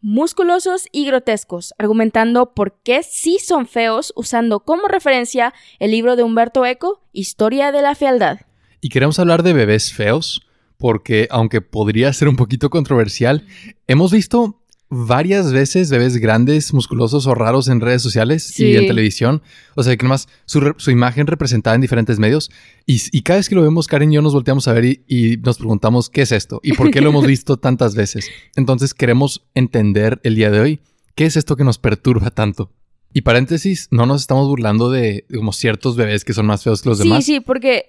musculosos y grotescos, argumentando por qué sí son feos, usando como referencia el libro de Humberto Eco, Historia de la Fealdad. Y queremos hablar de bebés feos, porque aunque podría ser un poquito controversial, hemos visto varias veces bebés grandes, musculosos o raros en redes sociales y en televisión. O sea, que nomás su, su imagen representada en diferentes medios. Y, cada vez que lo vemos, Karen y yo nos volteamos a ver y, y, nos preguntamos qué es esto y por qué lo hemos visto tantas veces. Entonces queremos entender el día de hoy qué es esto que nos perturba tanto. Y paréntesis, no nos estamos burlando de como ciertos bebés que son más feos que los demás. Sí, sí, porque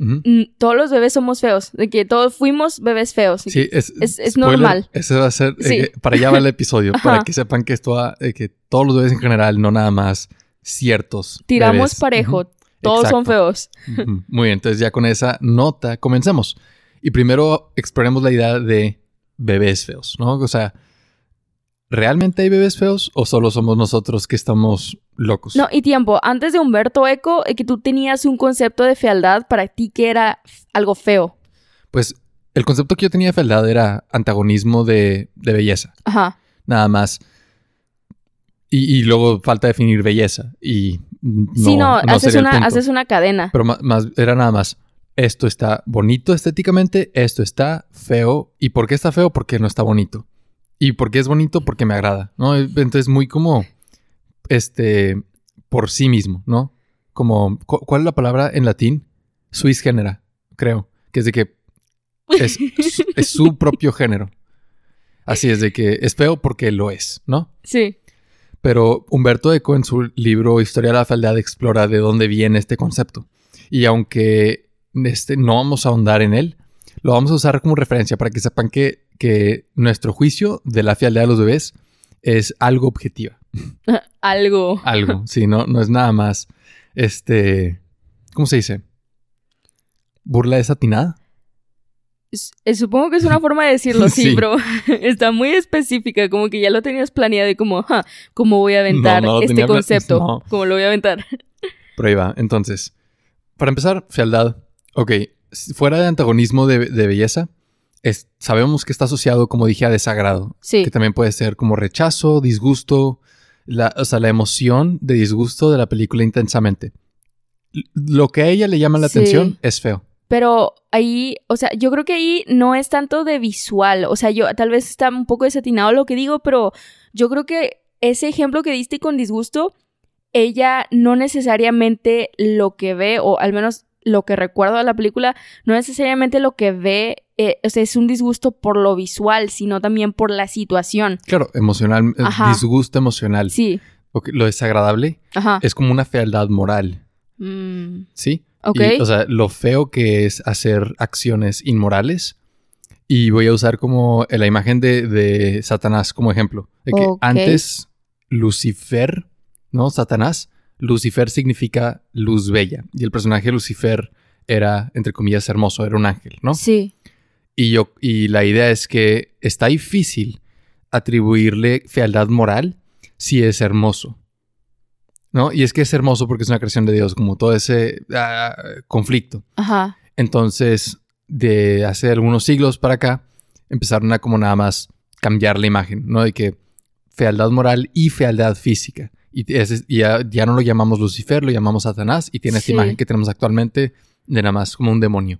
todos los bebés somos feos, de que todos fuimos bebés feos. Sí, es, es, normal. Ese va a ser, eh, para allá va el episodio, para que sepan que esto va, eh, que todos los bebés en general, no nada más ciertos. Tiramos parejo, todos son feos. Muy bien, entonces ya con esa nota comencemos. Y primero exploremos la idea de bebés feos, ¿no? O sea, ¿realmente hay bebés feos o solo somos nosotros que estamos locos? No, y tiempo, antes de Humberto Eco, eh, que tú tenías un concepto de fealdad para ti que era algo feo. Pues el concepto que yo tenía de fealdad era antagonismo de, belleza. Ajá. Nada más. Y, luego falta definir belleza. Y no, sí, no, haces, una, haces una cadena. Pero más, era nada más. Esto está bonito estéticamente, esto está feo. ¿Y por qué está feo? Porque no está bonito. Y porque es bonito, porque me agrada, ¿no? Entonces, muy como, este, por sí mismo, ¿no? Como, ¿cuál es la palabra en latín? Suis genera, creo. Que es de que es, es su propio género. Así es de que es feo porque lo es, ¿no? Sí. Pero Humberto Eco en su libro Historia de la Fealdad explora de dónde viene este concepto. Y aunque este, no vamos a ahondar en él, lo vamos a usar como referencia para que sepan que, que nuestro juicio de la fealdad de los bebés es algo objetiva. algo. Algo, sí, no, no es nada más, este, ¿cómo se dice? ¿Burla desatinada? Eh, supongo que es una forma de decirlo, sí, pero está muy específica, como que ya lo tenías planeado y como, ja, ¿cómo voy a aventar este concepto? ¿Cómo lo voy a aventar? Pero ahí va, entonces, para empezar, fealdad. Ok, fuera de antagonismo de, belleza, sabemos que está asociado, como dije, a desagrado. Sí. Que también puede ser como rechazo, disgusto, la, o sea, la emoción de disgusto de la película intensamente. Lo que a ella le llama la atención es feo. Pero ahí, o sea, yo creo que ahí no es tanto de visual. O sea, yo tal vez está un poco desatinado lo que digo, pero yo creo que ese ejemplo que diste con disgusto, ella no necesariamente lo que ve, o al menos lo que recuerdo de la película, no necesariamente lo que ve eh, o sea, es un disgusto por lo visual, sino también por la situación. Claro, emocional, eh, disgusto emocional. Sí. lo desagradable es como una fealdad moral. Mm. ¿Sí? Ok. o sea, lo feo que es hacer acciones inmorales. Y voy a usar como la imagen de, Satanás como ejemplo. De que antes Lucifer, ¿no? Satanás Lucifer significa luz bella y el personaje Lucifer era, entre comillas, hermoso, era un ángel, ¿no? Sí. Y, yo, y la idea es que está difícil atribuirle fealdad moral si es hermoso. ¿No? Y es que es hermoso porque es una creación de Dios, como todo ese ah, conflicto. Ajá. Entonces, de hace algunos siglos para acá, empezaron a como nada más cambiar la imagen, ¿no? De que fealdad moral y fealdad física. Y, ya, no lo llamamos Lucifer, lo llamamos Satanás y tiene esta imagen que tenemos actualmente de nada más como un demonio.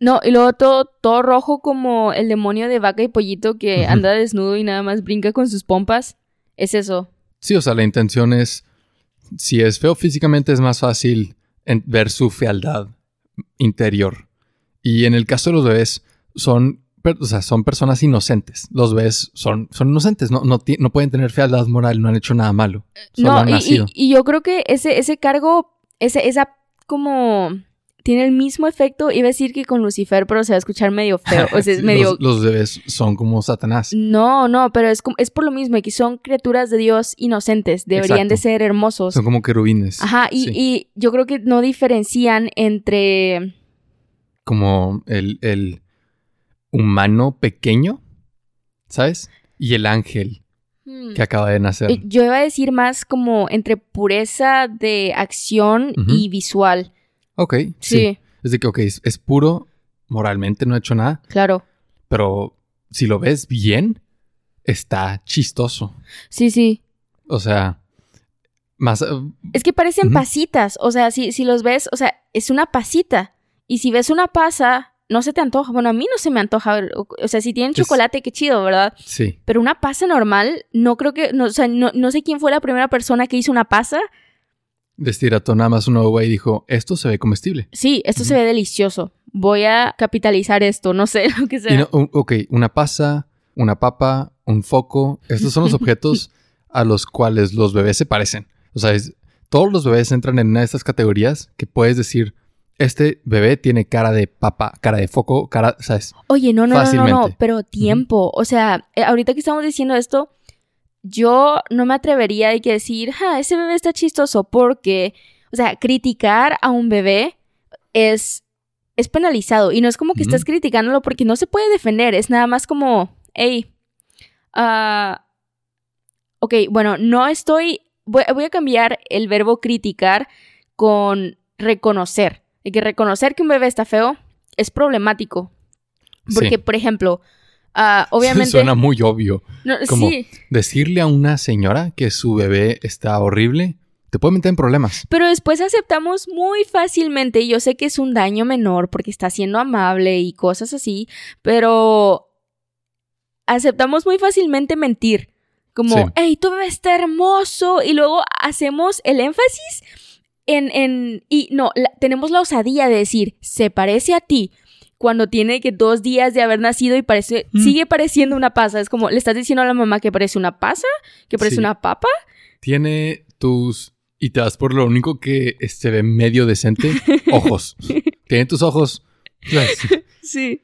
No, y luego todo, todo rojo como el demonio de vaca y pollito que anda desnudo y nada más brinca con sus pompas. Es eso. Sí, o sea, la intención es, si es feo físicamente es más fácil ver su fealdad interior. Y en el caso de los bebés, son o sea, son personas inocentes. Los ves, son, son inocentes, no, no, no pueden tener fealdad moral, no han hecho nada malo. no, y, y, yo creo que ese, ese cargo, ese, esa como tiene el mismo efecto. Iba a decir que con Lucifer, pero se va a escuchar medio feo. O sea, es medio. Los, los bebés son como Satanás. No, no, pero es, como- es por lo mismo, que son criaturas de Dios inocentes. Deberían de ser hermosos. Son como querubines. Ajá, y, Sí. y yo creo que no diferencian entre. Como el, el humano pequeño, ¿sabes? Y el ángel hmm, que acaba de nacer. eh, Yo iba a decir más como entre pureza de acción y visual. Ok, sí. Sí, Es de que, ok, es, es puro, moralmente no ha hecho nada, claro. pero si lo ves bien, está chistoso. Sí, sí. O sea, más... eh, Es que parecen pasitas. O sea, si, si los ves, o sea, es una pasita. Y si ves una pasa, no se te antoja. Bueno, a mí no se me antoja. O, sea, si tienen Es- chocolate, qué chido, ¿verdad? sí. Pero una pasa normal, no creo que. No, o sea, no, no sé quién fue la primera persona que hizo una pasa. Destirató nada más una uva y dijo, esto se ve comestible. Sí, esto se ve delicioso. Voy a capitalizar esto, no sé lo que sea. Y no- u- ok, una pasa, una papa, un foco. Estos son los objetos a los cuales los bebés se parecen. O sea, es- todos los bebés entran en una de estas categorías que puedes decir, este bebé tiene cara de papa, cara de foco, cara, ¿sabes? Oye, no, no, no, no, no, pero tiempo. O sea, eh, ahorita que estamos diciendo esto, yo no me atrevería a decir, ja, ese bebé está chistoso, porque, o sea, criticar a un bebé es, es penalizado. Y no es como que estás criticándolo porque no se puede defender, es nada más como, hey, ah, ok, bueno, no estoy, voy, voy a cambiar el verbo criticar con reconocer. Hay que reconocer que un bebé está feo es problemático. Porque, Sí. por ejemplo, ah, obviamente. Suena muy obvio. No, como- Sí, Decirle a una señora que su bebé está horrible, te puede meter en problemas. pero después aceptamos muy fácilmente. Y yo sé que es un daño menor porque está siendo amable y cosas así, pero aceptamos muy fácilmente mentir. Como, Sí. hey, tu bebé está hermoso. Y luego hacemos el énfasis en. en y no, la- tenemos la osadía de decir, se parece a ti. Cuando tiene que dos días de haber nacido y parece, Mm. sigue pareciendo una pasa. Es como, le estás diciendo a la mamá que parece una pasa, que parece Sí. una papa. Tiene tus... Y te das por lo único que se ve medio decente, ojos. Tiene tus ojos. ¿sabes? Sí.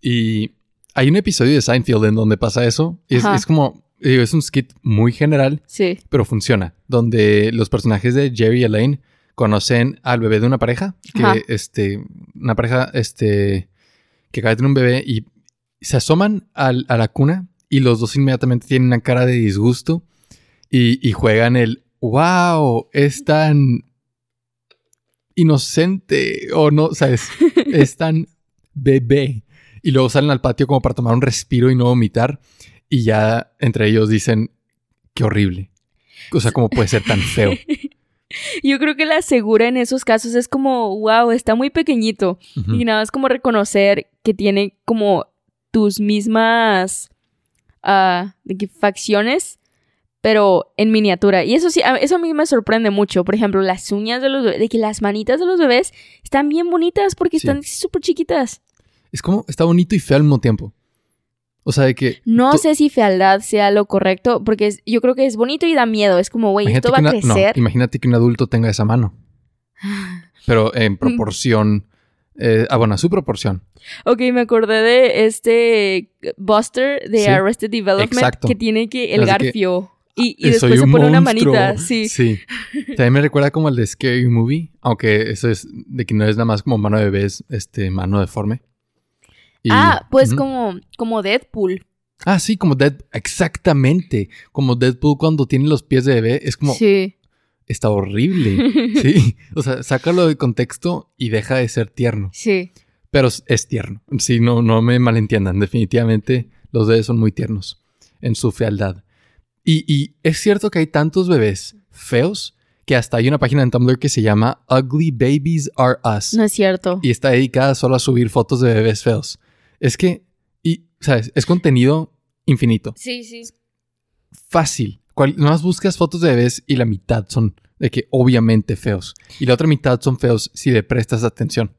Y hay un episodio de Seinfeld en donde pasa eso. Es, es como, digo, es un skit muy general, Sí. pero funciona. Donde los personajes de Jerry y Elaine conocen al bebé de una pareja, que Ajá. este, una pareja, este, que acaba de tener un bebé y se asoman al- a la cuna y los dos inmediatamente tienen una cara de disgusto y, y juegan el, wow, es tan inocente o no, sabes, es tan bebé. Y luego salen al patio como para tomar un respiro y no vomitar. Y ya entre ellos dicen, qué horrible. O sea, ¿cómo puede ser tan feo? Yo creo que la segura en esos casos es como, wow, está muy pequeñito. Y nada más como reconocer que tiene como tus mismas ah, facciones, pero en miniatura. Y eso sí, a- eso a mí me sorprende mucho. Por ejemplo, las uñas de los bebés, de que las manitas de los bebés están bien bonitas porque Sí. están súper chiquitas. Es como, está bonito y feo al mismo tiempo. O sea, de que... No sé si fealdad sea lo correcto, porque es- yo creo que es bonito y da miedo. Es como, güey, esto va a no, crecer. imagínate que un adulto tenga esa mano. Pero en proporción... eh, ah, bueno, a su proporción. Ok, me acordé de este Buster de Sí, Arrested Development exacto. que tiene que el Así que, garfio y, y Eh, después se pone una manita. Sí. Sí. También me recuerda como el de Scary Movie, aunque eso es de que no es nada más como mano de bebé, es este, mano deforme. Y- ah, pues como, como Deadpool. Ah, sí, como Dead, exactamente. Como Deadpool cuando tiene los pies de bebé, es como, Sí. está horrible. Sí, o sea, sácalo de contexto y deja de ser tierno. Sí. Pero es- es tierno. Sí, no, no me malentiendan. Definitivamente los bebés son muy tiernos en su fealdad. Y, y es cierto que hay tantos bebés feos que hasta hay una página en Tumblr que se llama Ugly Babies Are Us. No es cierto. Y está dedicada solo a subir fotos de bebés feos. Es que, y, ¿sabes? Es contenido infinito. Sí, sí. Fácil. Cual, nomás buscas fotos de bebés y la mitad son de que obviamente feos. Y la otra mitad son feos si le prestas atención.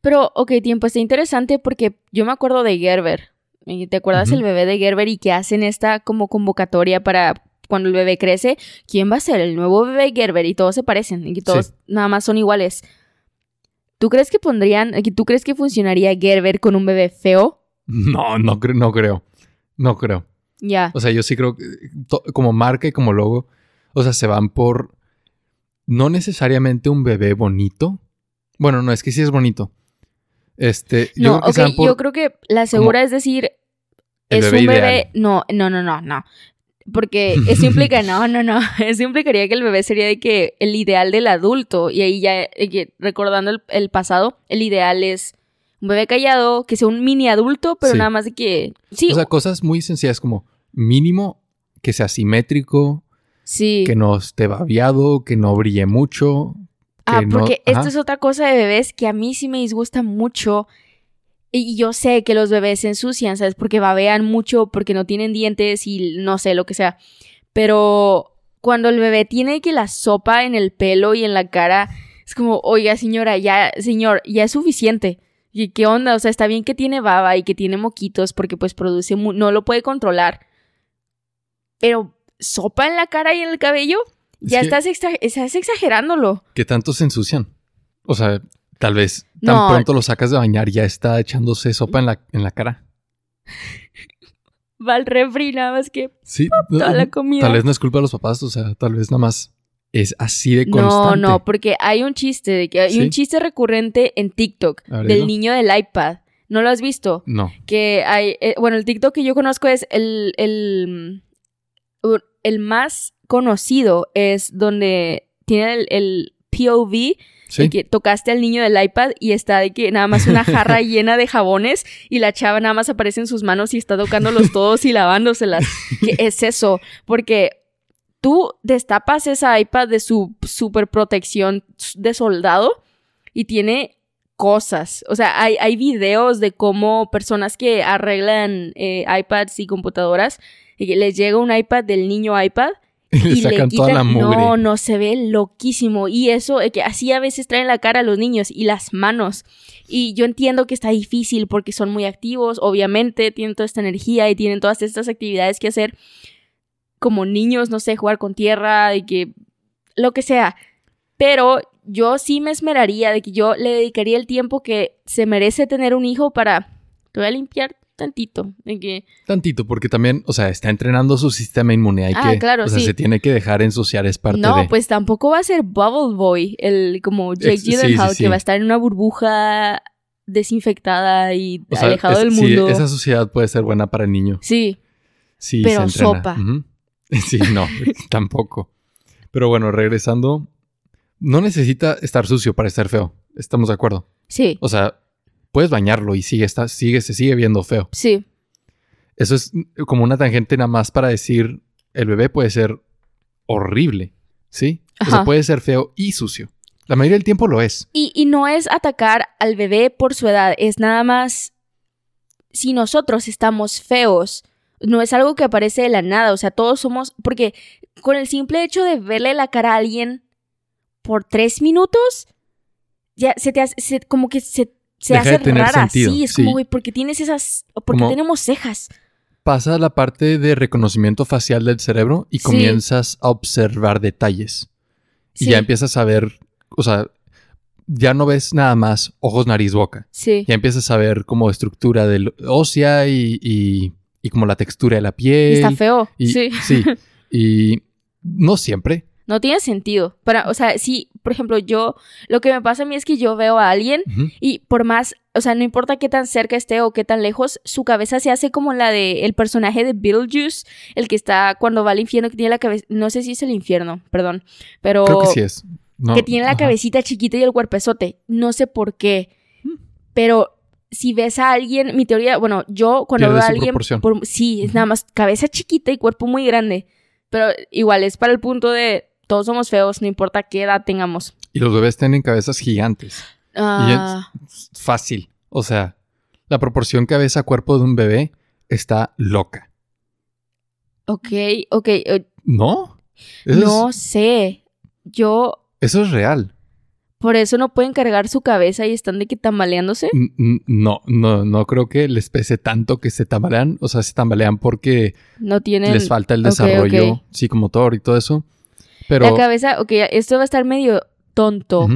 Pero, ok, tiempo, está interesante porque yo me acuerdo de Gerber. ¿Y ¿Te acuerdas el bebé de Gerber y que hacen esta como convocatoria para cuando el bebé crece? ¿Quién va a ser el nuevo bebé Gerber? Y todos se parecen y todos Sí. nada más son iguales. ¿Tú crees que pondrían, tú crees que funcionaría Gerber con un bebé feo? No, no, cre- no creo. No creo. Ya. O sea, yo sí creo que to- como marca y como logo, o sea, se van por no necesariamente un bebé bonito. Bueno, no, es que sí es bonito. Este, yo No, creo que se ok, van por yo creo que la segura es decir, es un bebé. ideal. No, no, no, no, no. Porque eso implica, no, no, no. Eso implicaría que el bebé sería de que el ideal del adulto. Y ahí ya, eh, recordando el, el pasado, el ideal es un bebé callado, que sea un mini adulto, pero Sí. nada más de que. Sí, O sea, cosas muy sencillas como mínimo que sea simétrico, sí. que no esté babeado, que no brille mucho. Que Ah, no- porque ajá. esto es otra cosa de bebés que a mí sí me disgusta mucho. Y yo sé que los bebés se ensucian, ¿sabes? Porque babean mucho, porque no tienen dientes y no sé, lo que sea. Pero cuando el bebé tiene que la sopa en el pelo y en la cara, es como, oiga, señora, ya, señor, ya es suficiente. ¿Y qué onda? O sea, está bien que tiene baba y que tiene moquitos porque pues produce, no lo puede controlar. Pero sopa en la cara y en el cabello, ya estás, exagerándolo. que tanto se ensucian. O sea, tal vez tan No. pronto lo sacas de bañar ya está echándose sopa en la, en la cara. va al refri nada más que Sí, toda la comida. tal vez no es culpa de los papás, o sea, tal vez nada más es así de no, constante. no, porque hay un chiste de que hay ¿Sí? un chiste recurrente en TikTok ver, del niño del iPad. ¿No lo has visto? No. Que hay, eh, bueno, el TikTok que yo conozco es el, el, mm, el más conocido es donde tiene el, el POV Sí. de que tocaste al niño del iPad y está de que nada más una jarra llena de jabones y la chava nada más aparece en sus manos y está tocándolos todos y lavándoselas. ¿Qué es eso? Porque tú destapas esa iPad de su super protección de soldado y tiene cosas. O sea, hay, hay videos de cómo personas que arreglan eh, iPads y computadoras, y que les llega un iPad del niño iPad le y sacan le toda la quitan- mugre. No, no, se ve loquísimo. Y eso, eh, que así a veces traen la cara a los niños y las manos. Y yo entiendo que está difícil porque son muy activos, obviamente, tienen toda esta energía y tienen todas estas actividades que hacer como niños, no sé, jugar con tierra, y que lo que sea. Pero yo sí me esmeraría de que yo le dedicaría el tiempo que se merece tener un hijo para, te voy a limpiar tantito, de que Tantito, porque también, o sea, está entrenando su sistema inmune. Hay Ah, que, claro, o sea, sí. se tiene que dejar ensuciar, es parte no, de. pues tampoco va a ser Bubble Boy, el como Jake sí, Gyllenhaal, sí, sí. que va a estar en una burbuja desinfectada y O sea, alejado es- del sí, mundo. esa sociedad puede ser buena para el niño. Sí, Sí, Pero se sopa. Sí, no, tampoco. Pero bueno, regresando, no necesita estar sucio para estar feo. Estamos de acuerdo. sí, O sea, puedes bañarlo y sigue, está, sigue, se sigue viendo feo. sí. Eso es como una tangente nada más para decir, el bebé puede ser horrible, ¿sí? O sea, puede ser feo y sucio. La mayoría del tiempo lo es. Y, y no es atacar al bebé por su edad, es nada más si nosotros estamos feos. No es algo que aparece de la nada, o sea, todos somos, porque con el simple hecho de verle la cara a alguien por tres minutos, ya se te hace, se- como que se, se Deja de hace tener rara. sentido, Sí, es sí. como, güey, porque tienes esas, porque tenemos cejas. Pasa la parte de reconocimiento facial del cerebro y Sí. comienzas a observar detalles. Y ya empiezas a ver, o sea, ya no ves nada más ojos, nariz, boca. sí, Ya empiezas a ver como estructura del ósea y, y, y como la textura de la y piel. está feo. Y- sí. sí. Y no siempre. No tiene sentido. Para, o sea, sí, por ejemplo, yo, lo que me pasa a mí es que yo veo a alguien. Y por más, o sea, no importa qué tan cerca esté o qué tan lejos, su cabeza se hace como la de el personaje de Beetlejuice, el que está cuando va al infierno, que tiene la cabeza, no sé si es el infierno, perdón, pero Creo que sí es. No, que tiene la ajá. cabecita chiquita y el cuerpezote, no sé por qué, Mm. pero si ves a alguien, mi teoría, bueno, yo cuando Pierde veo a alguien, por- sí, es nada más cabeza chiquita y cuerpo muy grande, pero igual es para el punto de todos somos feos, no importa qué edad tengamos. Y los bebés tienen cabezas gigantes. Ah, Fácil. O sea, la proporción cabeza-cuerpo de un bebé está loca. ok, ok, eh, ¿No? Eso, no es, sé. Yo, eso es real. por eso no pueden cargar su cabeza y están de que tambaleándose. No, no, no creo que les pese tanto que se tambalean. O sea, se tambalean porque No tienen les falta el desarrollo ok. psicomotor y todo eso. Pero la cabeza. Ok, esto va a estar medio tonto,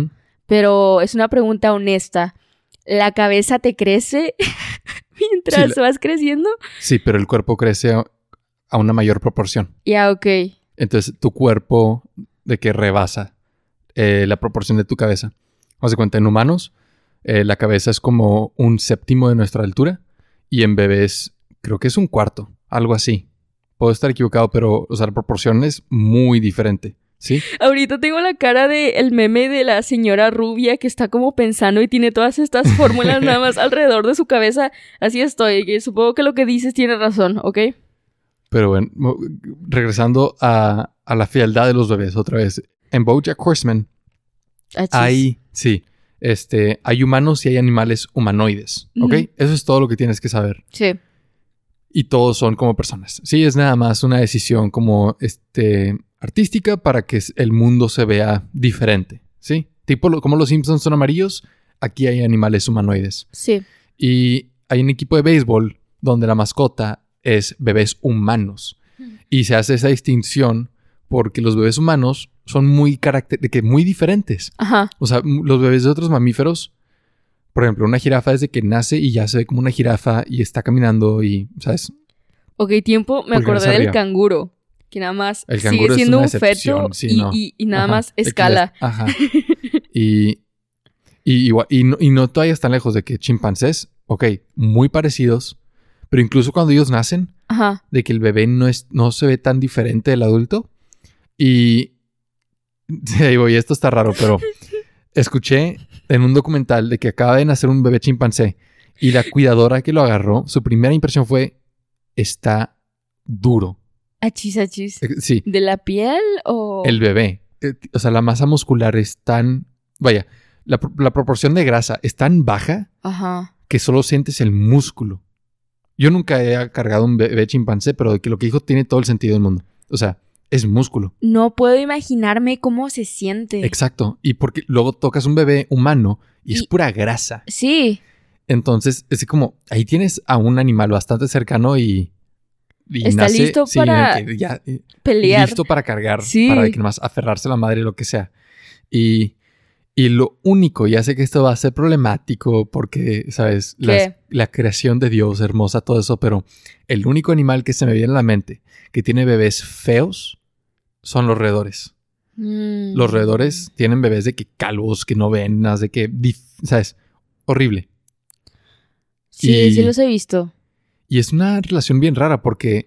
pero es una pregunta honesta. ¿La cabeza te crece mientras Sí, vas creciendo? Sí, pero el cuerpo crece a, a una mayor proporción. Ya, ok. Entonces, tu cuerpo de que rebasa eh, la proporción de tu cabeza. Haz de cuenta, en humanos, eh, la cabeza es como un séptimo de nuestra altura y en bebés creo que es un cuarto, algo así. Puedo estar equivocado, pero o sea, la proporción es muy diferente, ¿sí? Ahorita tengo la cara de el meme de la señora rubia que está como pensando y tiene todas estas fórmulas nada más alrededor de su cabeza. Así estoy. que Supongo que lo que dices tiene razón, ¿ok? Pero bueno, regresando a, a la fealdad de los bebés otra vez. En BoJack Horseman Achis. hay, sí, este, hay humanos y hay animales humanoides, ¿ok? Eso es todo lo que tienes que saber. Sí. Y todos son como personas. Sí, es nada más una decisión como este artística para que el mundo se vea diferente, ¿sí? Tipo lo- como los Simpsons son amarillos, aquí hay animales humanoides. Sí. Y hay un equipo de béisbol donde la mascota es bebés humanos. Y se hace esa distinción porque los bebés humanos son muy caracter de que muy diferentes. Ajá. O sea, los bebés de otros mamíferos, por ejemplo, una jirafa desde que nace y ya se ve como una jirafa y está caminando y, ¿sabes? Ok, tiempo. Me acordé del canguro. Que nada más El sigue siendo una un feto sí, y, no. y- y nada Ajá, más escala. Ajá. y, y, igual- y, no, y no te vayas tan lejos de que chimpancés, ok, muy parecidos, pero incluso cuando ellos nacen, Ajá. de que el bebé no, es, no se ve tan diferente del adulto. Y. Ahí voy, esto está raro, pero escuché en un documental de que acaba de nacer un bebé chimpancé y la cuidadora que lo agarró, su primera impresión fue: está duro. Achis, achis. Eh, Sí, ¿De la piel o...? el bebé. eh, O sea, la masa muscular es tan. Vaya, la, pro- la proporción de grasa es tan baja Ajá. que solo sientes el músculo. Yo nunca he cargado un bebé chimpancé, pero de que lo que dijo tiene todo el sentido del mundo. O sea, es músculo. No puedo imaginarme cómo se siente. Exacto. Y porque luego tocas un bebé humano y, es pura grasa. Sí. Entonces, es como, ahí tienes a un animal bastante cercano y... y Está nace- listo sí, para ya, eh, Pelear. listo para cargar, Sí. para que nomás aferrarse a la madre, lo que sea. Y, y lo único, ya sé que esto va a ser problemático porque, ¿sabes? ¿Qué? la creación de Dios, hermosa, todo eso, pero el único animal que se me viene a la mente que tiene bebés feos son los roedores. Mm. Los roedores tienen bebés de que calvos, que no ven, nada, de que, ¿sabes? Horrible. Sí, y- sí los he visto. Y es una relación bien rara porque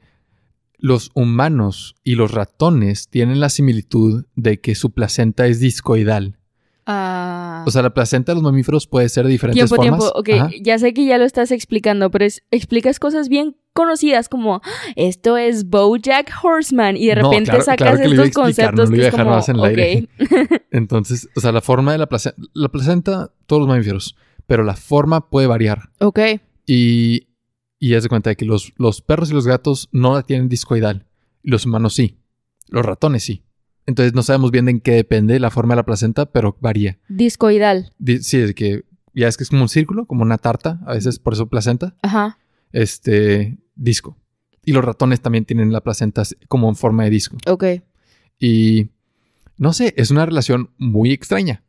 los humanos y los ratones tienen la similitud de que su placenta es discoidal. Ah. O sea, la placenta de los mamíferos puede ser de diferentes tiempo, formas. tiempo. Ok, Ajá. ya sé que ya lo estás explicando, pero es- explicas cosas bien conocidas como "Ah, esto es BoJack Horseman y de No, repente claro- sacas claro que estos conceptos no lo que es dejar como, más en el aire. ok, Entonces, o sea, la forma de la placenta, la placenta, todos los mamíferos, pero la forma puede variar. ok, Y, y haz de cuenta de que los, los perros y los gatos no la tienen discoidal. Los humanos sí. Los ratones sí. Entonces no sabemos bien de en qué depende la forma de la placenta, pero varía. discoidal, Di- Sí, es que ya es que es como un círculo, como una tarta, a veces por eso placenta, ajá, este disco. Y los ratones también tienen la placenta como en forma de disco. ok. Y no sé, es una relación muy extraña.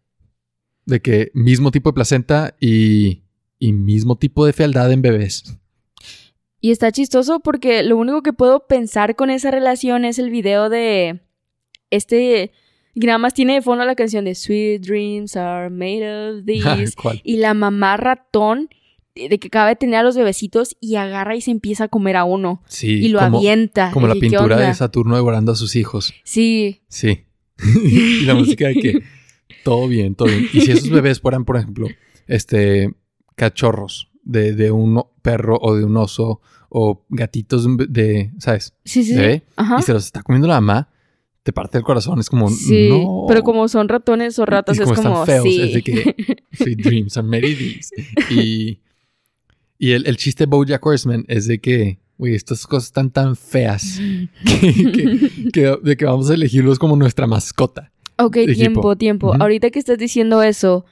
De que mismo tipo de placenta y, y mismo tipo de fealdad en bebés. Y está chistoso porque lo único que puedo pensar con esa relación es el video de este que nada más tiene de fondo la canción de Sweet Dreams are made of these y la mamá ratón de de que acaba de tener a los bebecitos y agarra y se empieza a comer a uno Sí, y lo como, avienta. como Y la dije, ¿qué pintura de Saturno devorando a sus hijos. Sí, Sí. y la música de que todo bien, todo bien. Y si esos bebés fueran, por ejemplo, este cachorros de, de un perro o de un oso o gatitos de, ¿sabes? sí, sí. sí. Bebé, Ajá. Y se los está comiendo la mamá, te parte el corazón. Es como, Sí, no. pero como son ratones o ratas y es como como están feos, sí. es de que sweet dreams are made. Y, y el, el chiste de BoJack Horseman es de que, güey, estas cosas están tan feas que, que- que- de que vamos a elegirlos como nuestra mascota. Ok, equipo. tiempo, tiempo. Ahorita que estás diciendo eso,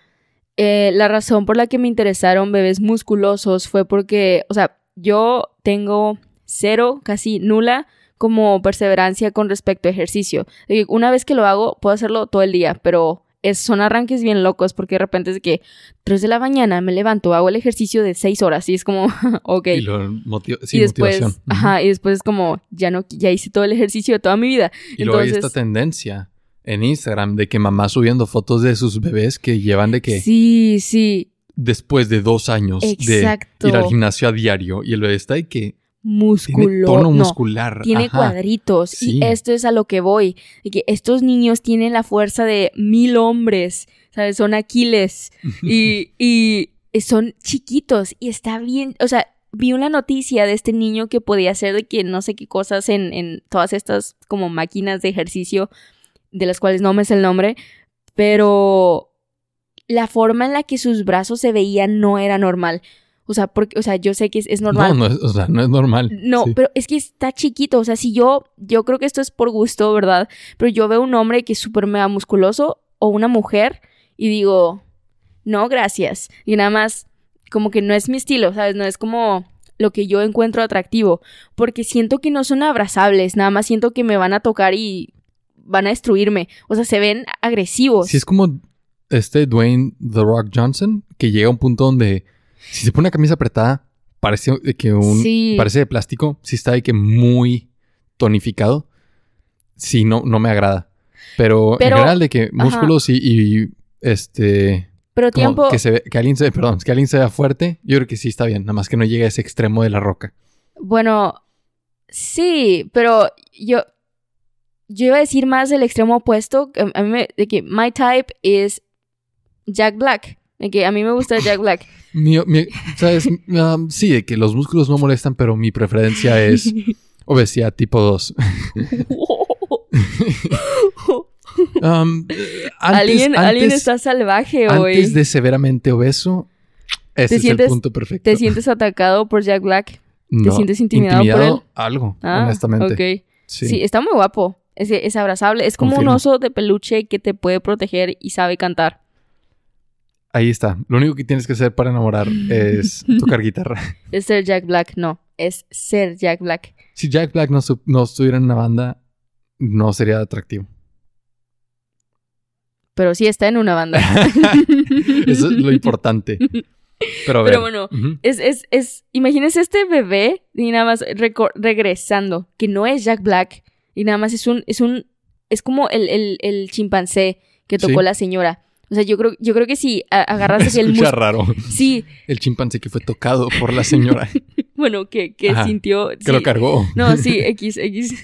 eh, la razón por la que me interesaron bebés musculosos fue porque, o sea, yo tengo cero, casi nula, como perseverancia con respecto a ejercicio. Una vez que lo hago, puedo hacerlo todo el día, pero es, son arranques bien locos porque de repente es de que 3 de la mañana me levanto, hago el ejercicio de 6 horas y es como, ok. Y, lo motiv sí, y después, motivación. Ajá, y después es como, ya no, ya hice todo el ejercicio de toda mi vida. Y luego hay esta tendencia en Instagram de que mamá subiendo fotos de sus bebés que llevan de que sí, sí, después de dos años Exacto. de ir al gimnasio a diario y el bebé está de que músculo. tiene tono no, muscular. Tiene Ajá. cuadritos. Sí. Y esto es a lo que voy. De que estos niños tienen la fuerza de mil hombres. ¿Sabes? Son Aquiles. y, y son chiquitos. Y está bien. O sea, vi una noticia de este niño que podía hacer de que no sé qué cosas en, en todas estas como máquinas de ejercicio. De las cuales no me sé el nombre. Pero la forma en la que sus brazos se veían no era normal. O sea, porque, o sea, yo sé que es, es normal. No, no es, o sea, no es normal. No, Sí. pero es que está chiquito. O sea, si yo, yo creo que esto es por gusto, ¿verdad? Pero yo veo un hombre que es súper mega musculoso o una mujer y digo, no, gracias. Y nada más, como que no es mi estilo, ¿sabes? No es como lo que yo encuentro atractivo. Porque siento que no son abrazables. Nada más siento que me van a tocar y van a destruirme. O sea, se ven agresivos. Sí, es como este Dwayne The Rock Johnson, que llega a un punto donde si se pone una camisa apretada, parece de que un Sí. parece de plástico, si está de que muy tonificado, sí, no, no me agrada. Pero, Pero- en general de que músculos y, y, este pero tiempo. que se ve, que alguien se, perdón, que alguien se vea fuerte, yo creo que sí está bien, nada más que no llegue a ese extremo de la roca. Bueno, sí, pero yo, yo iba a decir más del extremo opuesto. que A mí me, de que my type is Jack Black. De que a mí me gusta Jack Black. Mi, mi- ¿sabes? Um, sí, de que los músculos no molestan, pero mi preferencia es obesidad tipo 2. Um, antes, alguien, alguien está salvaje hoy. Antes de severamente obeso, ese ¿Te es sientes- el punto perfecto. ¿Te sientes atacado por Jack Black? No, sientes intimidado por él? Algo, Ah, honestamente. ok. Sí. Sí. está muy guapo. Es, es abrazable. Es como Confirmo. un oso de peluche que te puede proteger y sabe cantar. Ahí está. Lo único que tienes que hacer para enamorar es tocar guitarra. Es ser Jack Black, no. Es ser Jack Black. Si Jack Black no, no estuviera en una banda, no sería atractivo. Pero sí está en una banda. Eso es lo importante. Pero, a ver. Pero bueno, Ujú. Es, es, es, imagínense este bebé y nada más regresando, que no es Jack Black, y nada más es un, es un, es como el, el, el chimpancé que tocó Sí. la señora. O sea, yo creo, yo creo que si agarras así el mus- raro. Sí, El chimpancé que fue tocado por la señora. bueno, que, que Ajá, sintió. que sí. lo cargó. No, sí, X, X.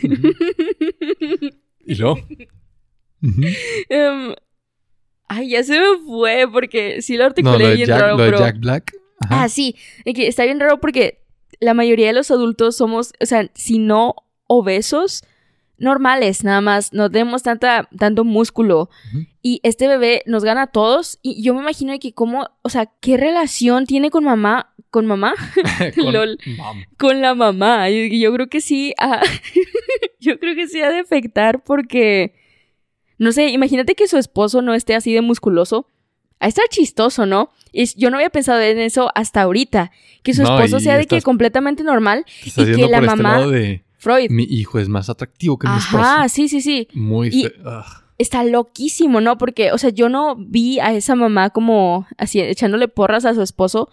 ¿Y luego? Em, ay, ya se me fue porque sí lo No, articulé lo de, bien Jack, raro, lo de pero. Jack Black. Ajá. Ah, sí, está bien raro porque la mayoría de los adultos somos, o sea, si no obesos, normales, nada más, no tenemos tanta, tanto músculo. Y este bebé nos gana a todos y yo me imagino que cómo, o sea, ¿qué relación tiene con mamá? ¿Con mamá? Con- lol. Con la mamá. Yo, yo creo que sí, ah, yo creo que sí ha de afectar porque, no sé, imagínate que su esposo no esté así de musculoso. A estar chistoso, ¿no? Es, yo no había pensado en eso hasta ahorita. Que su No, esposo y sea de que completamente normal. Y que la este mamá- Freud. mi hijo es más atractivo que mi esposo. Ajá, sí, sí, sí. Muy Y-. Está loquísimo, ¿no? Porque, o sea, yo no vi a esa mamá como así echándole porras a su esposo,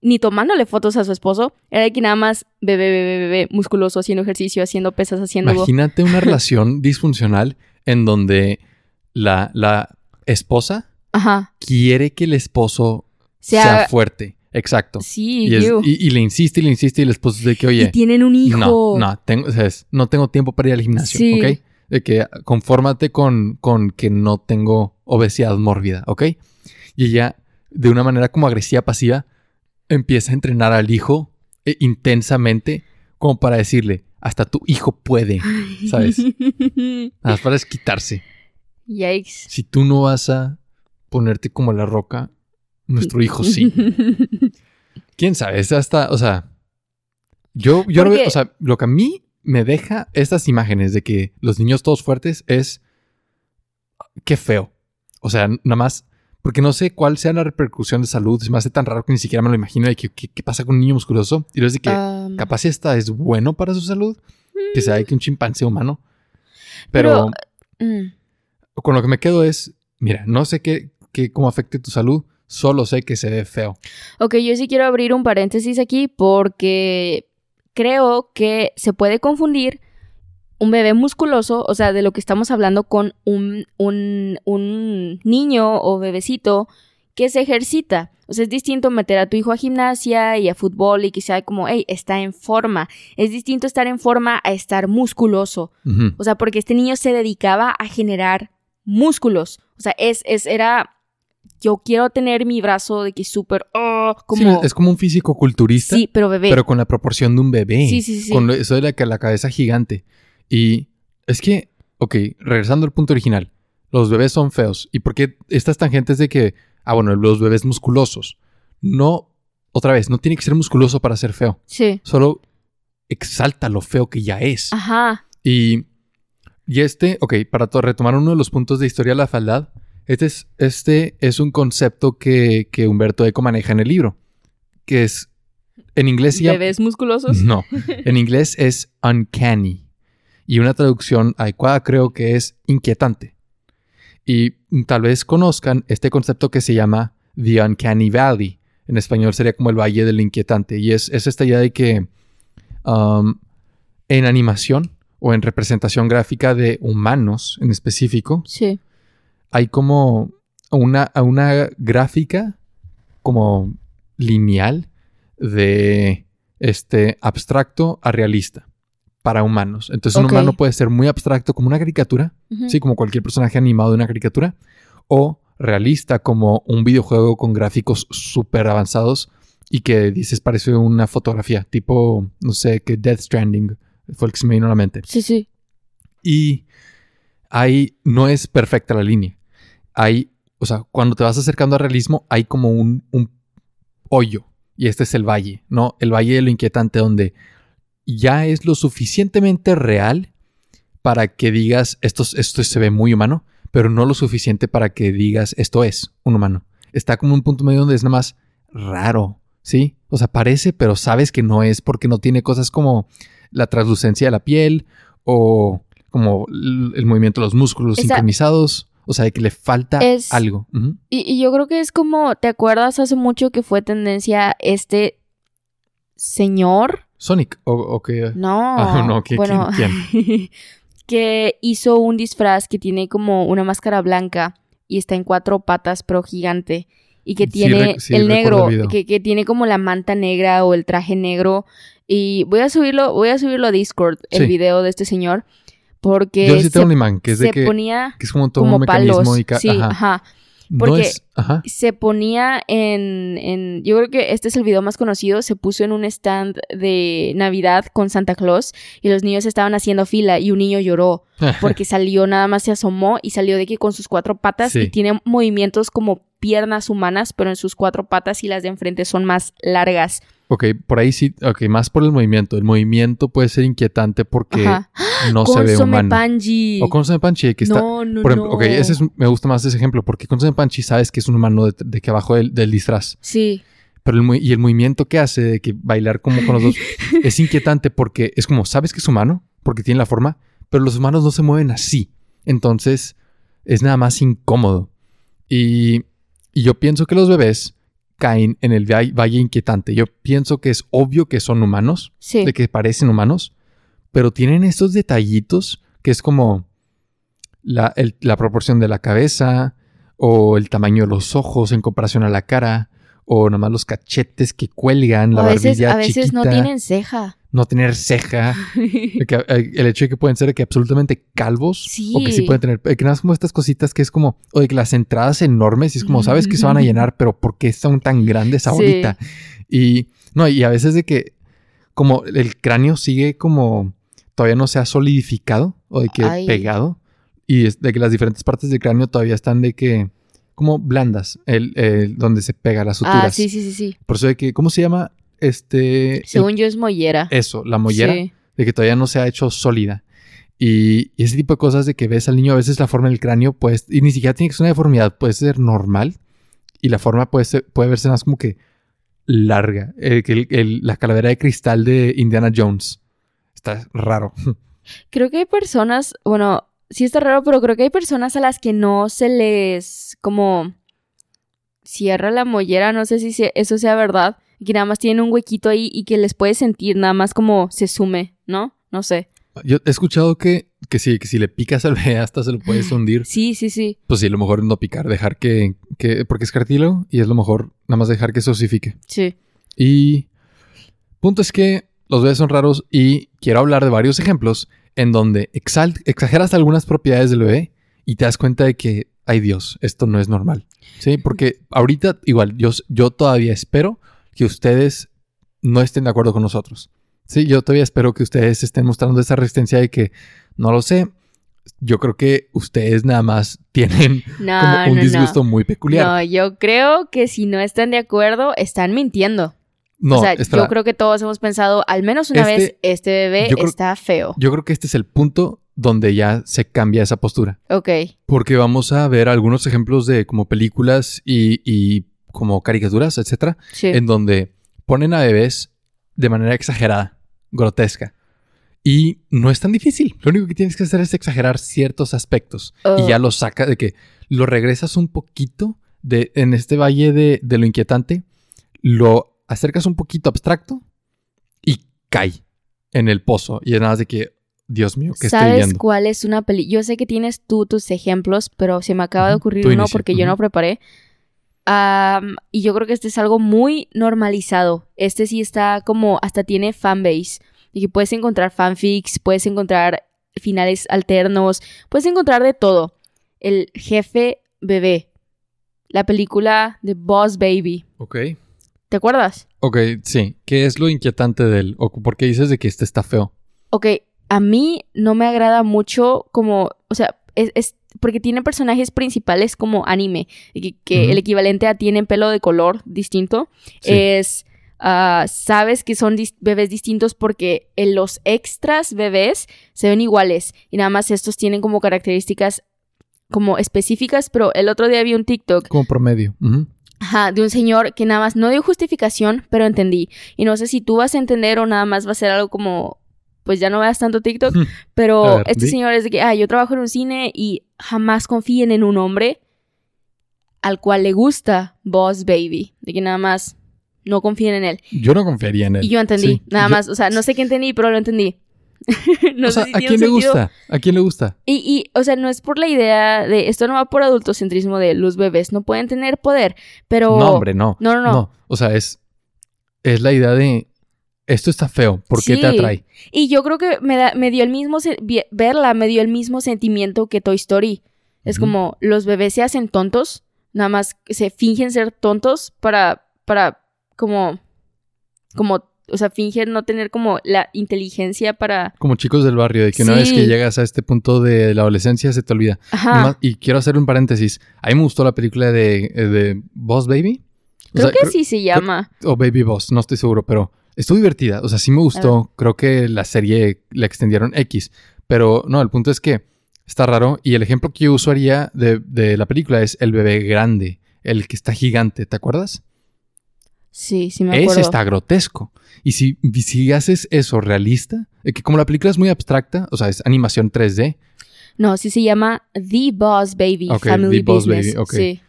ni tomándole fotos a su esposo. Era de que nada más bebé, bebé, bebé, musculoso, haciendo ejercicio, haciendo pesas, haciendo... Imagínate una relación disfuncional en donde la, la esposa Aja. quiere que el esposo Sea- sea, fuerte. Exacto. Sí, Y, es- y- y le insiste y le insiste y el esposo dice que, Y oye, tienen un hijo. no, no, tengo, o sea, es- no tengo tiempo para ir al gimnasio, Sí. ¿ok? De que confórmate con, con que no tengo obesidad mórbida, ¿ok? Y ella, de una manera como agresiva, pasiva, empieza a entrenar al hijo eh, intensamente como para decirle, hasta tu hijo puede, ¿sabes? Nada más para desquitarse. Yikes. Si tú no vas a ponerte como la roca, nuestro hijo sí. ¿Quién sabe? Es hasta, o sea, yo, yo lo Porque- veo, o sea, lo que a mí me deja estas imágenes de que los niños todos fuertes es, qué feo. O sea, nada más, porque no sé cuál sea la repercusión de salud, se me hace tan raro que ni siquiera me lo imagino de que, ¿qué, pasa con un niño musculoso? Y luego es de que Um, capaz esta es bueno para su salud, que sea de que un chimpancé humano. Pero, mm, con lo que me quedo es, Mira, no sé qué, qué cómo afecte tu salud, solo sé que se ve feo. Ok, yo sí quiero abrir un paréntesis aquí porque creo que se puede confundir un bebé musculoso, o sea, de lo que estamos hablando con un, un, un niño o bebecito que se ejercita. O sea, es distinto meter a tu hijo a gimnasia y a fútbol y que sea como, hey, está en forma. Es distinto estar en forma a estar musculoso. O sea, porque este niño se dedicaba a generar músculos. O sea, es, es, era, yo quiero tener mi brazo de que súper, oh, Sí, como, es como un físico culturista, sí, pero bebé. pero con la proporción de un bebé. Sí, sí, sí. Con eso de la, que la cabeza gigante. Y es que, ok, regresando al punto original, los bebés son feos. ¿Y por qué estas tangentes de que, ah, bueno, los bebés musculosos? No, otra vez, no tiene que ser musculoso para ser feo. Sí. Solo exalta lo feo que ya es. Ajá. Y, y este, ok, para to- retomar uno de los puntos de historia de la faldad, este es, este es un concepto que, que Humberto Eco maneja en el libro, que es, en inglés llama- Bebés musculosos. No, en inglés es uncanny. Y una traducción adecuada creo que es inquietante. Y tal vez conozcan este concepto que se llama The Uncanny Valley. En español sería como el Valle del Inquietante. Y es, es esta idea de que um, en animación o en representación gráfica de humanos en específico, Sí. Hay como una, una gráfica como lineal de este abstracto a realista para humanos. Entonces un humano puede ser muy abstracto como una caricatura, sí, como cualquier personaje animado de una caricatura, o realista como un videojuego con gráficos súper avanzados y que dices parece una fotografía, tipo, no sé, que Death Stranding fue el que se me vino a la mente. Sí, sí. Y ahí no es perfecta la línea. Hay, o sea, cuando te vas acercando al realismo, hay como un, un hoyo. Y este es el valle, ¿no? El valle de lo inquietante, donde ya es lo suficientemente real para que digas esto, esto se ve muy humano, pero no lo suficiente para que digas esto es un humano. Está como un punto medio donde es nada más raro, ¿sí? O sea, parece, pero sabes que no es porque no tiene cosas como la translucencia de la piel o como el movimiento de los músculos Esa- sincronizados. O sea, de que le falta Es- algo. Y, y yo creo que es como, ¿te acuerdas hace mucho que fue tendencia este señor? Sonic, o, o que... No. Ah, no, ¿qué- bueno, quién- que hizo un disfraz que tiene como una máscara blanca y está en cuatro patas, pero gigante. Y que tiene sí, el negro, el que, que tiene como la manta negra o el traje negro. Y voy a subirlo, voy a subirlo a Discord, el Sí. video de este señor. Porque Yo sí se, tengo un imán, que es de se que, ponía que es como todo como un mecanismo palos. y sí, ajá. ajá. No porque- es- ajá. se ponía en, en- Yo creo que este es el video más conocido. Se puso en un stand de Navidad con Santa Claus y los niños estaban haciendo fila y un niño lloró porque salió, nada más se asomó y salió de que con sus cuatro patas Sí. y tiene movimientos como piernas humanas, pero en sus cuatro patas y las de enfrente son más largas. Ok, por ahí sí, ok, más por el movimiento. El movimiento puede ser inquietante porque Ajá. no se ve humano. Panji. O Consome Panchi, que está... No, no, por ejemplo, no. ok, ese es, me gusta más ese ejemplo porque Consome Panchi sabes que es un humano de, de que abajo del, del disfraz. Sí. Pero el, y el movimiento que hace de que bailar como con los dos es inquietante porque es como, sabes que es humano, porque tiene la forma, pero los humanos no se mueven así. Entonces es nada más incómodo. Y, y yo pienso que los bebés caen en el va- valle inquietante. Yo pienso que es obvio que son humanos, Sí. de que parecen humanos, pero tienen estos detallitos que es como la, el- la proporción de la cabeza o el tamaño de los ojos en comparación a la cara o nomás los cachetes que cuelgan, la a veces, barbilla a veces no tienen ceja. No tener ceja, que, eh, el hecho de que pueden ser que absolutamente calvos Sí. o que sí pueden tener, eh, que nada más como estas cositas que es como, o de que las entradas enormes y es como, sabes que se van a llenar, pero ¿por qué son tan grandes Sí. ahorita? Y no, y a veces de que como el cráneo sigue como todavía no se ha solidificado o de que Ay. pegado y es de que las diferentes partes del cráneo todavía están de que como blandas, el, el- donde se pega las suturas. ah, sí, sí, sí, sí. Por eso de que, ¿cómo se llama? Este... el- Según yo es mollera. eso, la mollera, Sí. de que todavía no se ha hecho sólida. Y, y ese tipo de cosas de que ves al niño, a veces la forma del cráneo, pues, y ni siquiera tiene que ser una deformidad, puede ser normal. Y la forma puede, ser, puede verse más como que larga. El- la calavera de cristal de Indiana Jones. Está raro. Creo que hay personas, bueno, sí está raro, pero creo que hay personas a las que no se les como cierra la mollera, no sé si eso sea verdad, que nada más tienen un huequito ahí y que les puede sentir, nada más como se sume, ¿no? No sé. Yo he escuchado que, que, si, que si le picas al bebé hasta se lo puedes hundir. Sí, sí, sí. Pues sí, lo mejor no picar, dejar que, que porque es cartílago y es lo mejor nada más dejar que se osifique. Sí. Y punto es que los bebés son raros y quiero hablar de varios ejemplos en donde exageras algunas propiedades del bebé y te das cuenta de que, ay Dios, esto no es normal. Sí, porque ahorita igual yo, yo todavía espero que ustedes no estén de acuerdo con nosotros. Sí, yo todavía espero que ustedes estén mostrando esa resistencia de que no lo sé. Yo creo que ustedes nada más tienen como un disgusto muy peculiar. No, yo creo que si no están de acuerdo, están mintiendo. No, o sea, yo creo que todos hemos pensado, al menos una vez, este, este bebé está feo. Yo creo que este es el punto donde ya se cambia esa postura. Ok. Porque vamos a ver algunos ejemplos de como películas y, como caricaturas, etcétera, en donde ponen a bebés de manera exagerada, grotesca. Y no es tan difícil. Lo único que tienes que hacer es exagerar ciertos aspectos. Y oh. ya lo saca de que lo regresas un poquito de, en este valle de, de lo inquietante, lo acercas un poquito abstracto y cae en el pozo. Y es nada de que, Dios mío, ¿qué estoy viendo? ¿Sabes cuál es una peli? Yo sé que tienes tú tus ejemplos, pero se me acaba de ocurrir uno porque yo no preparé. Y yo creo que este es algo muy normalizado. Este sí está como, hasta tiene fanbase. Y que puedes encontrar fanfics, puedes encontrar finales alternos, puedes encontrar de todo. El jefe bebé. La película de Boss Baby. Ok. ¿Te acuerdas? Ok, sí. ¿Qué es lo inquietante de él? ¿O por qué dices de que este está feo? Ok, a mí no me agrada mucho como, o sea, es, porque tiene personajes principales como anime, que, el equivalente a tienen pelo de color distinto. Es, ah, sabes que son bebés distintos porque en los extras bebés se ven iguales y nada más estos tienen como características como específicas, pero el otro día vi un TikTok. Como promedio. Ajá, de un señor que nada más no dio justificación, pero entendí. Y no sé si tú vas a entender o nada más va a ser algo como, pues ya no veas tanto TikTok, pero este señor es de que, ah, yo trabajo en un cine y jamás confíen en un hombre al cual le gusta Boss Baby, de que nada más no confíen en él. Yo no confiaría en él. Y yo entendí, nada más, o sea, no sé qué entendí, pero lo entendí. no sé ¿a quién le gusta? ¿A quién le gusta? Y, y, o sea, no es por la idea de esto no va por adultocentrismo de los bebés no pueden tener poder, pero No, hombre, no. No, no, no. O sea, es es la idea de esto está feo, ¿por qué te atrae? Y yo creo que me, da, me dio el mismo verla me dio el mismo sentimiento que Toy Story. Es como los bebés se hacen tontos, nada más se fingen ser tontos para para como como o sea, fingen no tener como la inteligencia para... Como chicos del barrio, de que una vez que llegas a este punto de la adolescencia se te olvida. Ajá. y quiero hacer un paréntesis. A mí me gustó la película de, de Boss Baby. creo que sí se llama. o Baby Boss, no estoy seguro, pero estuvo divertida. O sea, sí me gustó. Creo que la serie la extendieron X. Pero no, el punto es que está raro. Y el ejemplo que yo usaría de, de la película es el bebé grande, el que está gigante, ¿te acuerdas? Sí, sí me acuerdo. Ese está grotesco. Y si, si haces eso realista, que como la película es muy abstracta, o sea, es animación 3D. No, sí se llama The Boss Baby Family The Boss Baby, Sí.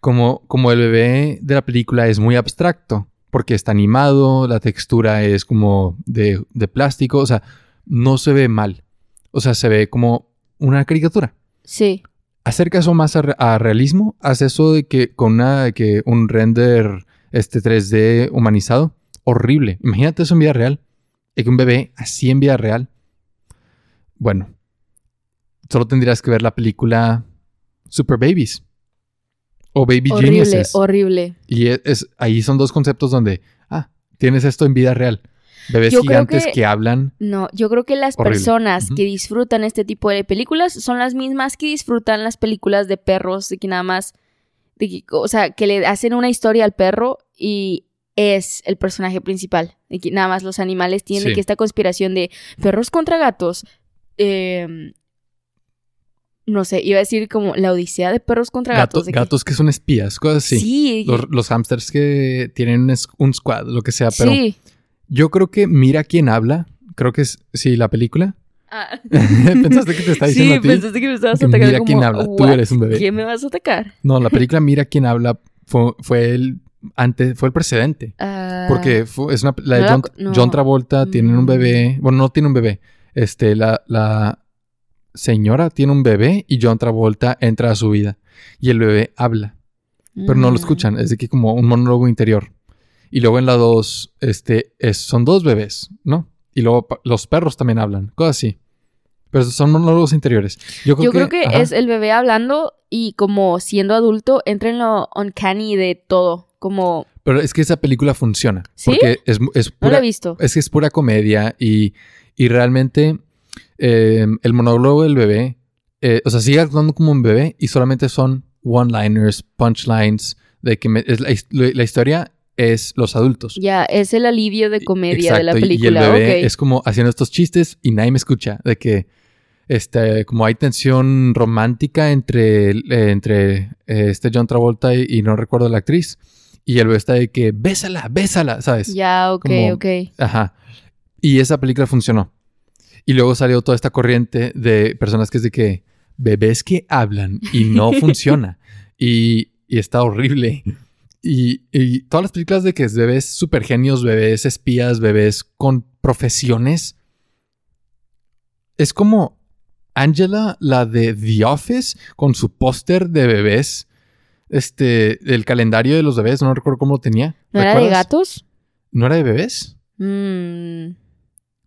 Como, como el bebé de la película es muy abstracto, porque está animado, la textura es como de, plástico, o sea, no se ve mal. O sea, se ve como una caricatura. Sí. Acerca eso más a, realismo, haz eso de que con una, que un render este 3D humanizado. Horrible. Imagínate eso en vida real. Y que un bebé así en vida real. Bueno, solo tendrías que ver la película Super Babies. O Baby horrible, Geniuses. Horrible. Y es, ahí son dos conceptos donde, ah, tienes esto en vida real. Bebés gigantes que, hablan. No, yo creo que las personas que disfrutan este tipo de películas son las mismas que disfrutan las películas de perros, de que nada más o sea, que le hacen una historia al perro y es el personaje principal. De que nada más los animales tienen que esta conspiración de perros contra gatos. Em, no sé, iba a decir como la odisea de perros contra gatos. gatos que... son espías, cosas así. Sí. Los, los hamsters que tienen un squad, lo que sea, pero sí. yo creo que Mira quién habla, creo que es, sí, la película, Ah. ¿Pensaste que te estaba diciendo sí, a ti? pensaste que me estabas Que atacando. mira como, quién habla, tú "What? eres un bebé". ¿Quién me vas a atacar? No, la película Mira quién habla fue, fue el antes, fue el precedente. Ah, Porque fue- es una, la de no la John, co- no. John Travolta tiene un Mm. bebé. Bueno, no tiene un bebé. Este, la, la señora tiene un bebé y John Travolta entra a su vida. Y el bebé habla. Pero no lo mm, escuchan. Es de que como un monólogo interior. Y luego en la 2, este, es- son dos bebés, ¿no? Y luego los perros también hablan. Cosas así. Pero son monólogos interiores. Yo creo Yo que, creo que es el bebé hablando y como siendo adulto entra en lo uncanny de todo. Como, Pero es que esa película funciona. ¿Sí? Porque es, es no pura, lo he visto. es que es pura comedia y, y realmente eh, el monólogo del bebé, eh, o sea, sigue actuando como un bebé y solamente son one-liners, punchlines, de que me- es la, his- la historia es los adultos. Ya, es el alivio de comedia de la película. Y el bebé es como haciendo estos chistes y nadie me escucha, de que este, como hay tensión romántica entre, eh, entre eh, este John Travolta y, y no recuerdo la actriz. Y el bebé está de que bésala, bésala, ¿sabes? Ya, ok, como- ok. Ajá. Y esa película funcionó. Y luego salió toda esta corriente de personas que es de que bebés que hablan y no funciona. Y, y está horrible. Y, y todas las películas de que es bebés super genios, bebés espías, bebés con profesiones. Es como Angela, la de The Office, con su póster de bebés. Este, el calendario de los bebés, no recuerdo cómo lo tenía. ¿No era de gatos? ¿No era de bebés? Mm,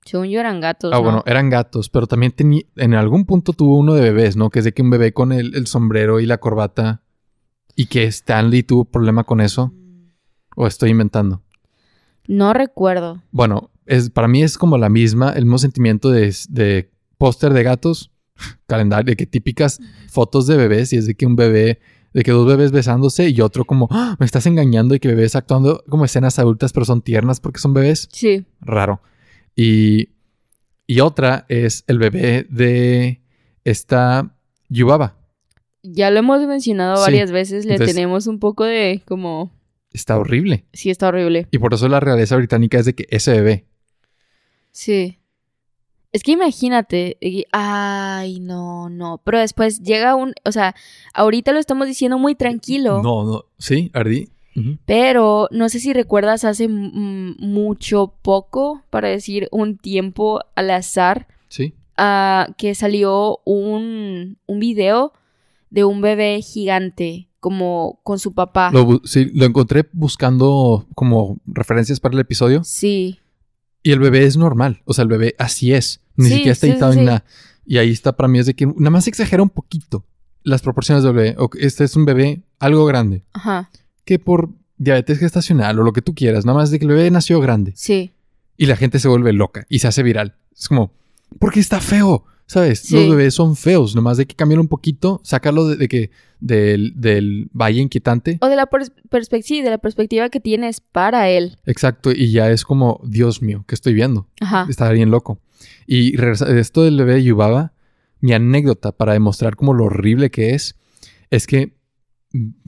según yo eran gatos. Ah, ¿no? bueno, eran gatos, pero también tenía, en algún punto tuvo uno de bebés, ¿no? Que es de que un bebé con el, el sombrero y la corbata y que Stanley tuvo problema con eso. ¿O estoy inventando? No recuerdo. Bueno, es, para mí es como la misma, el mismo sentimiento de, de póster de gatos, calendario, de que típicas fotos de bebés y es de que un bebé, de que dos bebés besándose y otro como, "Ah, me estás engañando y que bebés actuando como escenas adultas pero son tiernas porque son bebés. Sí. raro. Y, y otra es el bebé de esta Yubaba. Ya lo hemos mencionado Sí. varias veces. Le Entonces- tenemos un poco de como. Está horrible. Sí, está horrible. Y por eso la realeza británica es de que ese bebé. Sí. Es que imagínate. y- Ay, no, no. Pero después llega un. O sea, ahorita lo estamos diciendo muy tranquilo. No, no. Sí, Ardi. Pero no sé si recuerdas hace mucho poco, para decir un tiempo al azar, Sí. ah, que salió un, un video de un bebé gigante, como con su papá. Lo, sí, lo encontré buscando como referencias para el episodio. Sí, Y el bebé es normal. O sea, el bebé así es. Ni Sí, siquiera está editado sí, nada. Y ahí está para mí es de que nada más exagera un poquito las proporciones del bebé. Este es un bebé algo grande. ajá, que por diabetes gestacional o lo que tú quieras, nada más de que el bebé nació grande sí, y la gente se vuelve loca y se hace viral. Es como, porque está feo, ¿sabes? Sí. Los bebés son feos, nomás de que cambiar un poquito, sacarlo de, de que del, del valle inquietante. O de la pers- de la perspectiva que tienes para él. Exacto, y ya es como, Dios mío, ¿qué estoy viendo? Ajá. Está bien loco. Y esto del bebé de Yubaba, mi anécdota para demostrar como lo horrible que es, es que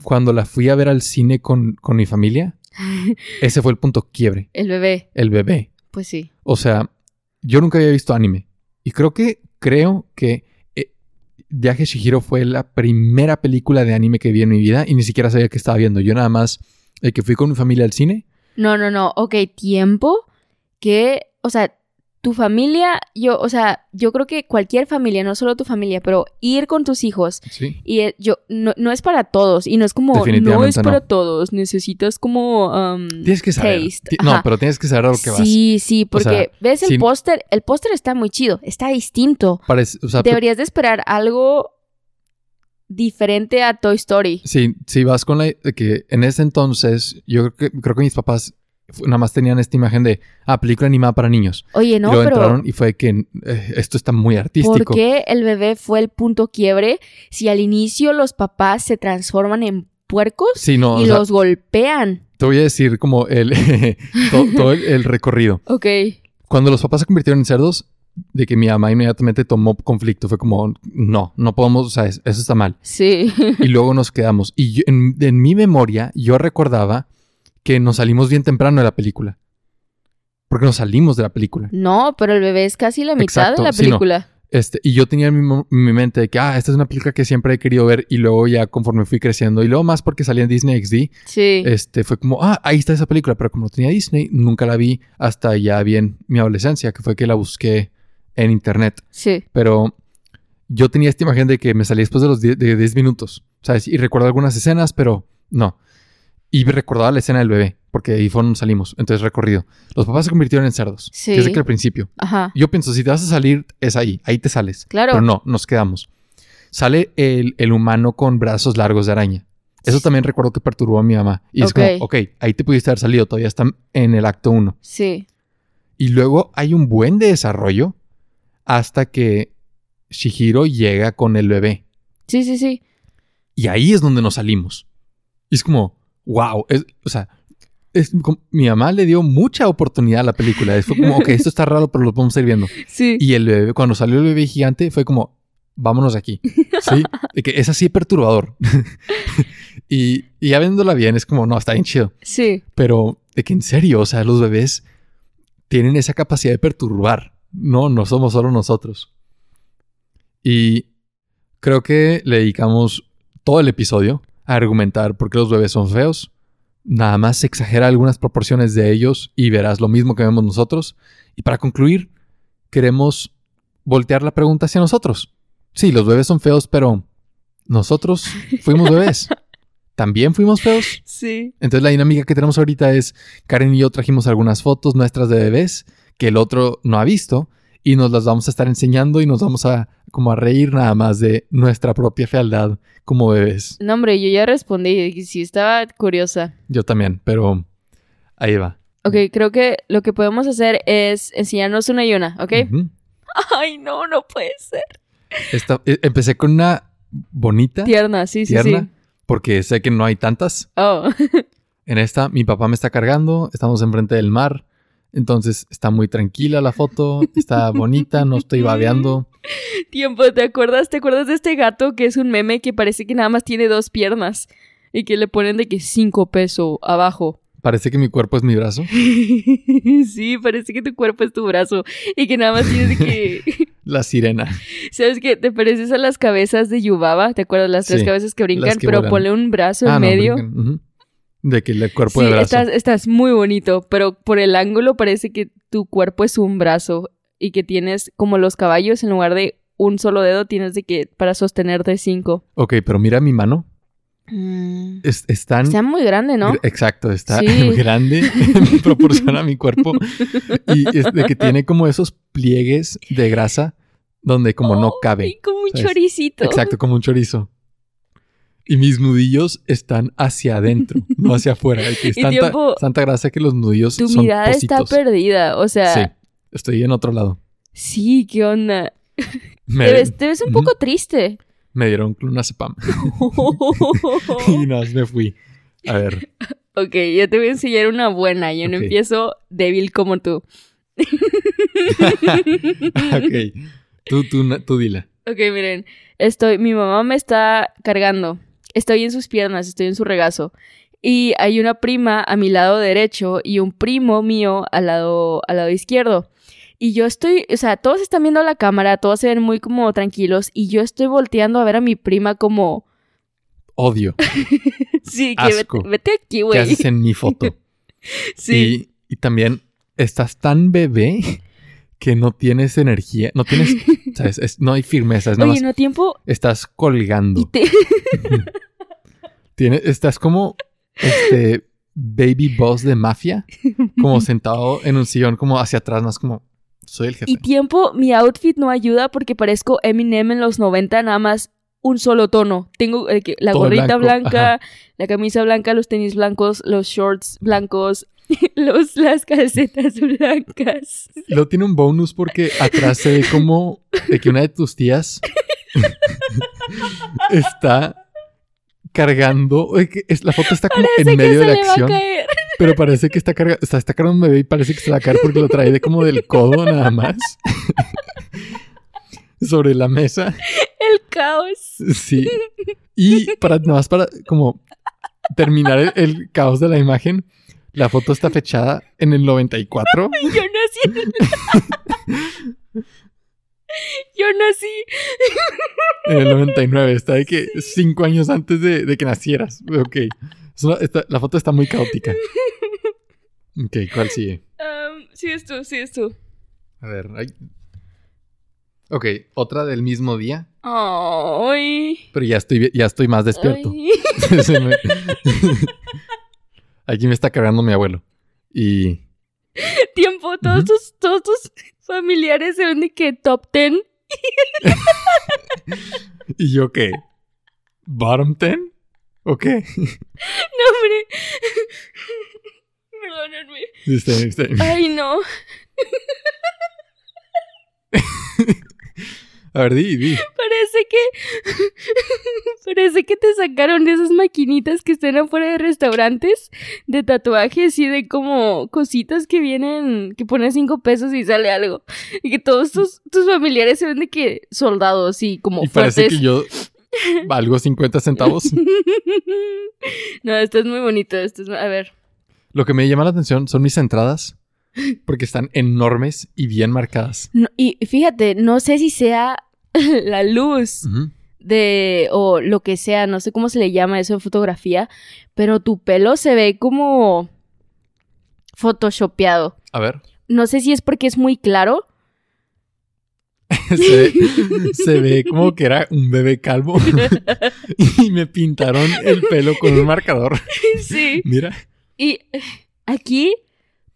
cuando la fui a ver al cine con, con mi familia, ese fue el punto quiebre. El bebé, el bebé. pues sí. O sea, yo nunca había visto anime. Y creo que, creo que eh, Viaje Shihiro fue la primera película de anime que vi en mi vida y ni siquiera sabía que estaba viendo. Yo nada más, el que fui con mi familia al cine. No, no, no. Ok, tiempo que, o sea, tu familia, yo, o sea, yo creo que cualquier familia, no solo tu familia, pero ir con tus hijos Sí. y eh, yo, no, no es para todos y no es como, no es para no. todos, necesitas como um, Tienes que saber. taste. No, pero tienes que saber a lo que vas. Sí, sí, porque sea, ves el póster, el póster está muy chido, está distinto. Parece, o sea, Deberías de esperar algo diferente a Toy Story. si, si vas con la que en ese entonces, yo creo que, creo que mis papás nada más tenían esta imagen de, ah, película animada para niños. Oye, no, y luego pero entraron y fue que eh, esto está muy artístico. ¿por qué el bebé fue el punto quiebre si al inicio los papás se transforman en puercos Sí, no, y sea, los golpean? te voy a decir como el, todo, todo el- el recorrido. Ok. Cuando los papás se convirtieron en cerdos, de que mi mamá inmediatamente tomó conflicto. Fue como, no, no podemos, o sea, es- eso está mal. Sí. Y luego nos quedamos. Y yo- en, en mi memoria, yo recordaba que nos salimos bien temprano de la película. porque nos salimos de la película. No, pero el bebé es casi la mitad Exacto, de la sí, no. película. Este, y yo tenía en mi, mi mente de que, ah, esta es una película que siempre he querido ver. Y luego ya conforme fui creciendo, y luego más porque salía en Disney XD, Sí. este, fue como, ah, ahí está esa película. Pero como no tenía Disney, nunca la vi hasta ya bien mi adolescencia, que fue que la busqué en internet. Sí. Pero yo tenía esta imagen de que me salí después de los 10 de 10 minutos, ¿sabes? Y recuerdo algunas escenas, pero no. Y recordaba la escena del bebé, porque ahí fue donde salimos. Entonces, recorrido. Los papás se convirtieron en cerdos. Sí. Desde que al principio. Ajá. Yo pienso, si te vas a salir, es ahí. Ahí te sales. Claro. Pero no, nos quedamos. Sale el, el humano con brazos largos de araña. Eso también recuerdo que perturbó a mi mamá. Y es como, ok, ahí te pudiste haber salido. Todavía están en el acto 1. Sí. Y luego hay un buen de desarrollo hasta que Shihiro llega con el bebé. Sí, sí, sí. Y ahí es donde nos salimos. Y es como, wow. Es, o sea, es como- mi mamá le dio mucha oportunidad a la película. Fue como, ok, esto está raro, pero lo podemos ir viendo. Sí. Y el bebé, cuando salió el bebé gigante, fue como, vámonos de aquí. Sí, de que es así perturbador. y, y ya viéndola bien, es como, no, está bien chido. Sí. Pero de que en serio, o sea, los bebés tienen esa capacidad de perturbar. No, no somos solo nosotros. Y creo que le dedicamos todo el episodio argumentar por qué los bebés son feos. Nada más exagera algunas proporciones de ellos y verás lo mismo que vemos nosotros. Y para concluir, queremos voltear la pregunta hacia nosotros. Sí, los bebés son feos, pero nosotros fuimos bebés. ¿También fuimos feos? Sí. Entonces la dinámica que tenemos ahorita es, Karen y yo trajimos algunas fotos nuestras de bebés que el otro no ha visto y nos las vamos a estar enseñando y nos vamos a como a reír nada más de nuestra propia fealdad como bebés. No, hombre, yo ya respondí. Sí, estaba curiosa. Yo también, pero ahí va. Ok, creo que lo que podemos hacer es enseñarnos una y una, ¿ok? Ay, no, no puede ser. Esta- eh, empecé con una bonita, Tierna, sí, sí, tierna, sí. porque sé que no hay tantas. Oh, En esta, mi papá me está cargando, estamos enfrente del mar, entonces está muy tranquila la foto, está bonita, no estoy babeando. tiempo, ¿te acuerdas? ¿Te acuerdas de este gato que es un meme que parece que nada más tiene dos piernas? Y que le ponen de que cinco pesos abajo. Parece que mi cuerpo es mi brazo. sí, parece que tu cuerpo es tu brazo. Y que nada más tienes de que. La sirena. ¿Sabes qué? Te pareces a las cabezas de Yubaba. ¿Te acuerdas? Las tres Sí, cabezas que brincan, que pero vuelan. ponle un brazo Ah, en no, medio. De que el cuerpo sí, de brazo. estás, estás muy bonito, pero por el ángulo parece que tu cuerpo es un brazo y que tienes como los caballos en lugar de un solo dedo tienes de que para sostenerte cinco. Ok, pero mira mi mano. Mm. Es, es tan- Está muy grande, ¿no? Exacto, está Sí. grande en proporción a mi cuerpo. Y es de que tiene como esos pliegues de grasa donde como no cabe. como un ¿sabes? choricito. Exacto, como un chorizo. Y mis nudillos están hacia adentro, no hacia afuera. de que Es tanta, tiempo- tanta grasa que los nudillos Tu son mirada está pocitos. perdida. O sea, Sí, sí, estoy en otro lado. ¿qué onda? Me, Te ves, te ves un poco triste. me dieron clonazepam y nada más me fui. A ver, ok, yo te voy a enseñar una buena. Yo no empiezo débil como tú. ok. Tú, tú, tú dila. Ok, miren, estoy, mi mamá me está cargando. Estoy en sus piernas, estoy en su regazo. Y hay una prima a mi lado derecho y un primo mío al lado, al lado izquierdo. Y yo estoy, o sea, todos están viendo la cámara, todos se ven muy como tranquilos. Y yo estoy volteando a ver a mi prima como, Odio. sí, que vete, Asco. vete aquí, ¿Qué güey. haces en mi foto? Sí, Y, y también estás tan bebé que no tienes energía, no tienes, ¿sabes? Es- no hay firmeza, es nada oye, más, no tiempo. estás colgando. Te... Tienes, estás como este baby boss de mafia, como sentado en un sillón como hacia atrás, más como soy el jefe. Y tiempo, mi outfit no ayuda porque parezco Eminem en los 90, nada más un solo tono. Tengo eh, la Todo gorrita blanco, blanca, la camisa blanca, los tenis blancos, los shorts blancos, los, las calcetas blancas. Luego tiene un bonus porque atrás se ve como de que una de tus tías está cargando. es- La foto está como Parece en medio de la acción, pero parece que está cargando, está, está cargando un bebé y parece que se la va a caer porque lo trae de como del codo nada más. Sobre la mesa. El caos. Sí. Y para nada más para como terminar el, el caos de la imagen, La foto está fechada en el 94. Yo nací en el... Yo nací. En el 99. Está de que cinco años antes de, de que nacieras. Ok. Esta- la foto está muy caótica. Ok, ¿cuál sigue? Um, sí, es tú, sí, es tú. A ver. ay. Ok, otra del mismo día. Ay. Pero ya estoy, ya estoy más despierto. Ay. Aquí me está cargando mi abuelo. Y. Tiempo, todos Ujú. tus, todos tus familiares se ven de que top 10. ¿Y yo qué? ¿Bottom 10? Ok. No, hombre. Perdónenme. Está bien, está bien. Ay, no. A ver, di, di. Parece que. Parece que te sacaron de esas maquinitas que están afuera de restaurantes de tatuajes y de como cositas que vienen. que pones cinco pesos y sale algo. Y que todos tus, tus familiares se ven de que soldados y como Y parece fuertes. que yo valgo 50 centavos. no, esto es muy bonito. Esto es. A ver. Lo que me llama la atención son mis entradas. Porque están enormes y bien marcadas. No, y fíjate, no sé si sea la luz. De o lo que sea, no sé cómo se le llama eso en fotografía, pero tu pelo se ve como photoshopeado. A ver. No sé si es porque es muy claro. Se ve, se ve como que era un bebé calvo. y me pintaron el pelo con un marcador. sí. Mira. Y aquí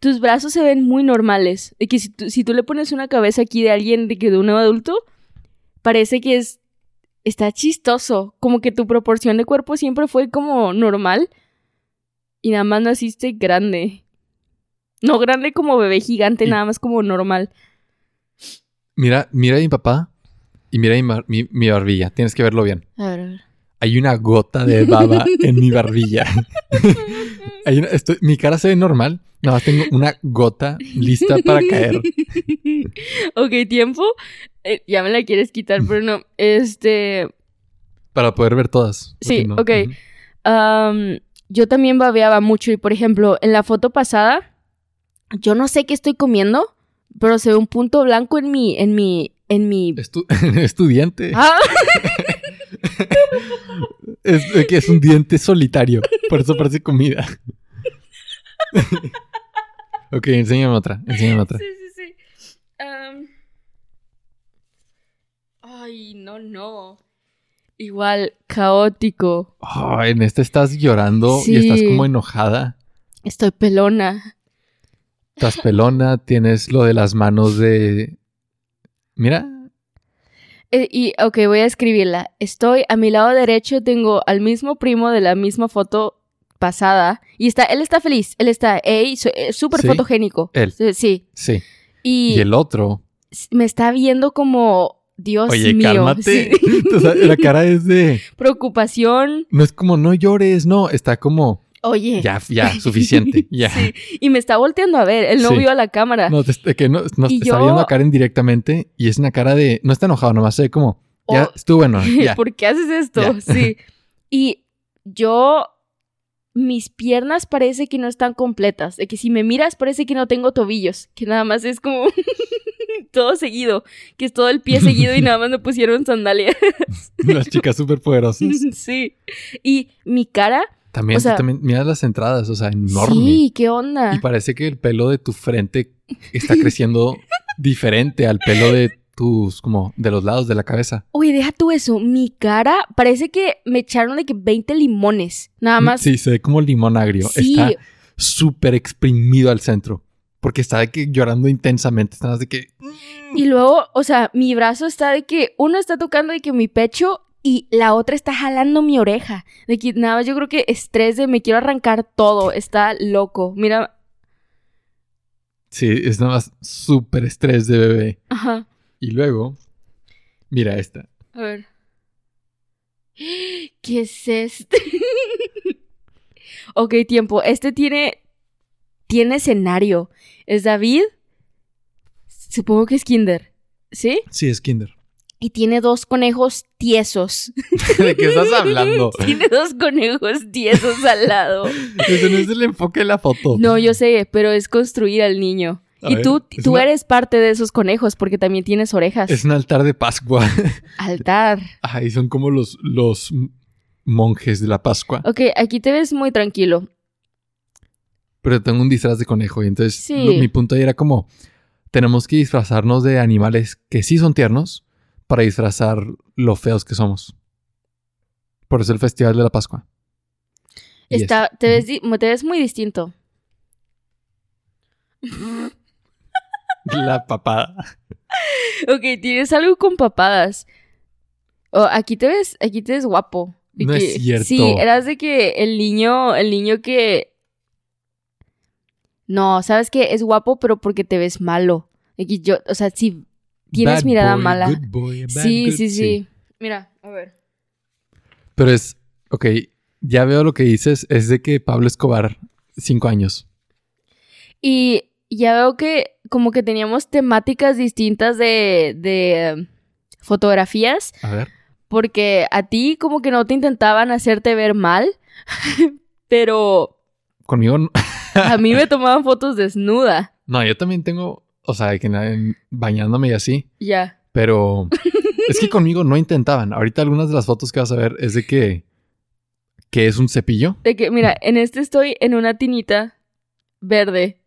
tus brazos se ven muy normales. De que si tú, si tú le pones una cabeza aquí de alguien de que de un adulto, parece que es está chistoso, como que tu proporción de cuerpo siempre fue como normal y nada más naciste grande. No grande como bebé gigante, Y- nada más como normal. Mira, mira a mi papá y mira mi, mi- mi barbilla. Tienes que verlo bien. A ver, a ver. Hay una gota de baba en mi barbilla. Hay una- estoy- mi cara se ve normal. Nada más tengo una gota lista para caer. ok, tiempo. Eh, ya me la quieres quitar, pero no. Este. Para poder ver todas. Sí, no- ok. Yo también babeaba mucho y, por ejemplo, en la foto pasada, yo no sé qué estoy comiendo, pero se ve un punto blanco en mi, en mi, en mi... Estu- estudiante. Ah, Es es un diente solitario. Por eso parece comida. ok, enséñame otra. Enséñame otra. sí, sí, sí. Ay, no, no. Igual, caótico. Oh, en esta estás llorando y estás como enojada. Estoy pelona. Estás pelona, tienes lo de las manos de... Mira. Eh, y, ok, voy a escribirla. Estoy a mi lado derecho, tengo al mismo primo de la misma foto pasada. Y está, él está feliz, él está, ey, eh, súper Sí. fotogénico. Él. Sí, Sí. Y, Y el otro... me está viendo como, Dios Oye, mío. cálmate. sí. La cara es de... Preocupación. No es como no llores, no. Está como... Oye. Ya, ya, suficiente. Ya. Sí. Y me está volteando a ver, él no Sí. vio a la cámara. No, te, que no, no está yo- viendo a Karen directamente y es una cara de... No está enojado, nomás ve como... Ya, Oh. estuvo bueno, ya. ¿Por qué haces esto? Ya. Sí. Y yo, mis piernas parece que no están completas. De que si me miras parece que no tengo tobillos. Que nada más es como todo seguido. Que es todo el pie seguido y nada más me pusieron sandalias. Las chicas súper poderosas. sí. Y mi cara. También, O sea- también, mira las entradas, o sea, enorme. Sí, ¿qué onda? Y parece que el pelo de tu frente está creciendo diferente al pelo de tus, como, de los lados de la cabeza. Oye, deja tú eso. Mi cara parece que me echaron de que 20 limones. Nada más. Sí, se ve como limón agrio. Sí. Está súper exprimido al centro. Porque está de que llorando intensamente. Está de que... Y luego, o sea, mi brazo está de que uno está tocando de que mi pecho y la otra está jalando mi oreja. De que nada más yo creo que estrés de me quiero arrancar todo. Está loco. Mira, Sí, es nada más súper estrés de bebé. ajá. Y luego, mira esta. A ver. ¿Qué es este? ok, tiempo. Este tiene. Tiene escenario. ¿Es David? Supongo que es Kinder. ¿Sí? Sí, es Kinder. y tiene dos conejos tiesos. ¿De qué estás hablando? tiene dos conejos tiesos al lado. Ese no es el enfoque de la foto. No, yo sé, pero es construir al niño. A y ver, tú, tú una- eres parte de esos conejos porque también tienes orejas. Es un altar de Pascua. Altar. Ay, son como los, los monjes de la Pascua. Ok, aquí te ves muy tranquilo. Pero tengo un disfraz de conejo y entonces Sí. lo- mi punto ahí era como, tenemos que disfrazarnos de animales que sí son tiernos para disfrazar lo feos que somos. Por eso el Festival de la Pascua. Y Está, te, ves, te ves muy distinto. La papada. Ok, tienes algo con papadas. Oh, aquí te ves, aquí te ves guapo. De No es cierto. Sí, eras de que el niño, el niño que. No, sabes que es guapo, pero porque te ves malo. Aquí yo, o sea, sí, tienes Bad mirada boy, mala. good boy, bad Sí, good- sí, sí. Mira, a ver. Pero es, ok, ya veo lo que dices, es de que Pablo Escobar, cinco años. Y ya veo que como que teníamos temáticas distintas de, de eh, fotografías, A ver. porque a ti como que no te intentaban hacerte ver mal, pero Conmigo, no- a mí me tomaban fotos desnuda. no, yo también tengo, o sea, que bañándome y así, Ya. pero es que conmigo no intentaban. Ahorita algunas de las fotos que vas a ver es de que, que es un cepillo. De que, mira, en este estoy en una tinita verde.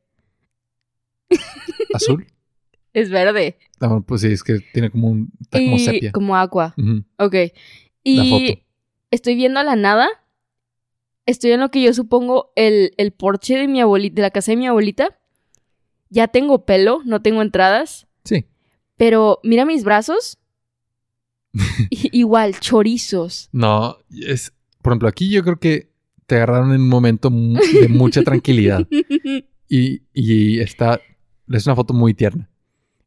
Azul. Es verde. Ah, pues sí, es que tiene como un, está como y sepia. como agua. Ujú. Ok. La Y foto. estoy viendo a la nada. Estoy en lo que yo supongo el, el porche de mi abuelita, de la casa de mi abuelita. Ya tengo pelo, no tengo entradas. Sí. Pero mira mis brazos. Igual, chorizos. No, es, por ejemplo, aquí yo creo que te agarraron en un momento de mucha tranquilidad. Y, y está, es una foto muy tierna.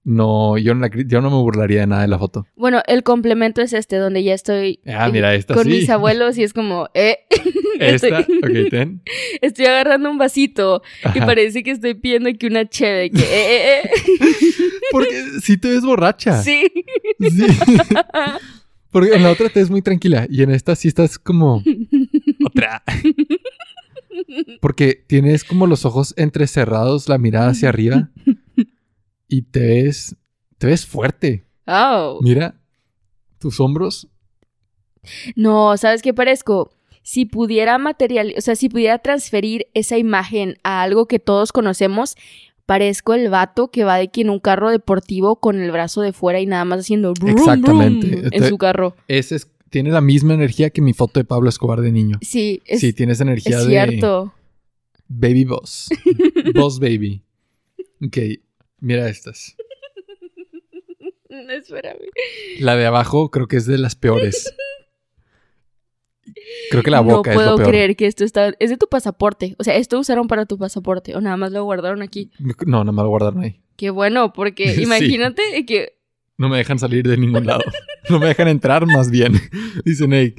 No, yo no, la yo no me burlaría de nada de la foto. bueno, el complemento es este, donde ya estoy Ah, eh, mira, esta con sí. mis abuelos y es como, eh, Esta, estoy, ok, ten. estoy agarrando un vasito y parece que estoy pidiendo aquí una cheve. Que, eh, eh, Porque sí te ves borracha. eh. Sí. Sí. Porque en la otra te ves muy tranquila y en esta sí estás como otra. Porque tienes como los ojos entrecerrados, la mirada hacia arriba y te ves te ves fuerte. Oh. Mira tus hombros. No, ¿sabes qué parezco? Si pudiera material, o sea, si pudiera transferir esa imagen a algo que todos conocemos, parezco el vato que va de que en un carro deportivo con el brazo de fuera y nada más haciendo brum, Exactamente. brum en su carro. Ese es, tiene la misma energía que mi foto de Pablo Escobar de niño. Sí, es, sí, tienes energía es de cierto. baby boss. boss baby. Ok, mira estas. No, espérame. La de abajo creo que es de las peores. Creo que la no boca es puedo lo peor. creer que esto está... Es de tu pasaporte. O sea, esto usaron para tu pasaporte. O nada más lo guardaron aquí. No, nada más lo guardaron ahí. Qué bueno, porque Sí. imagínate que... No me dejan salir de ningún lado. No me dejan entrar más bien. Dicen, hey,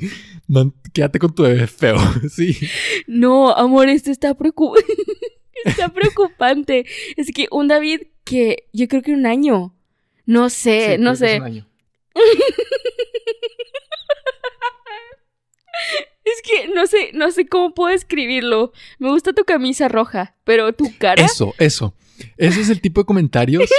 quédate con tu bebé feo. Sí. No, amor, esto está preocu- está preocupante. Es que un David que yo creo que un año. No sé, Sí, no creo que es sé. un año. Es que no sé, no sé cómo puedo escribirlo. Me gusta tu camisa roja, pero tu cara. Eso, eso. Ese es el tipo de comentarios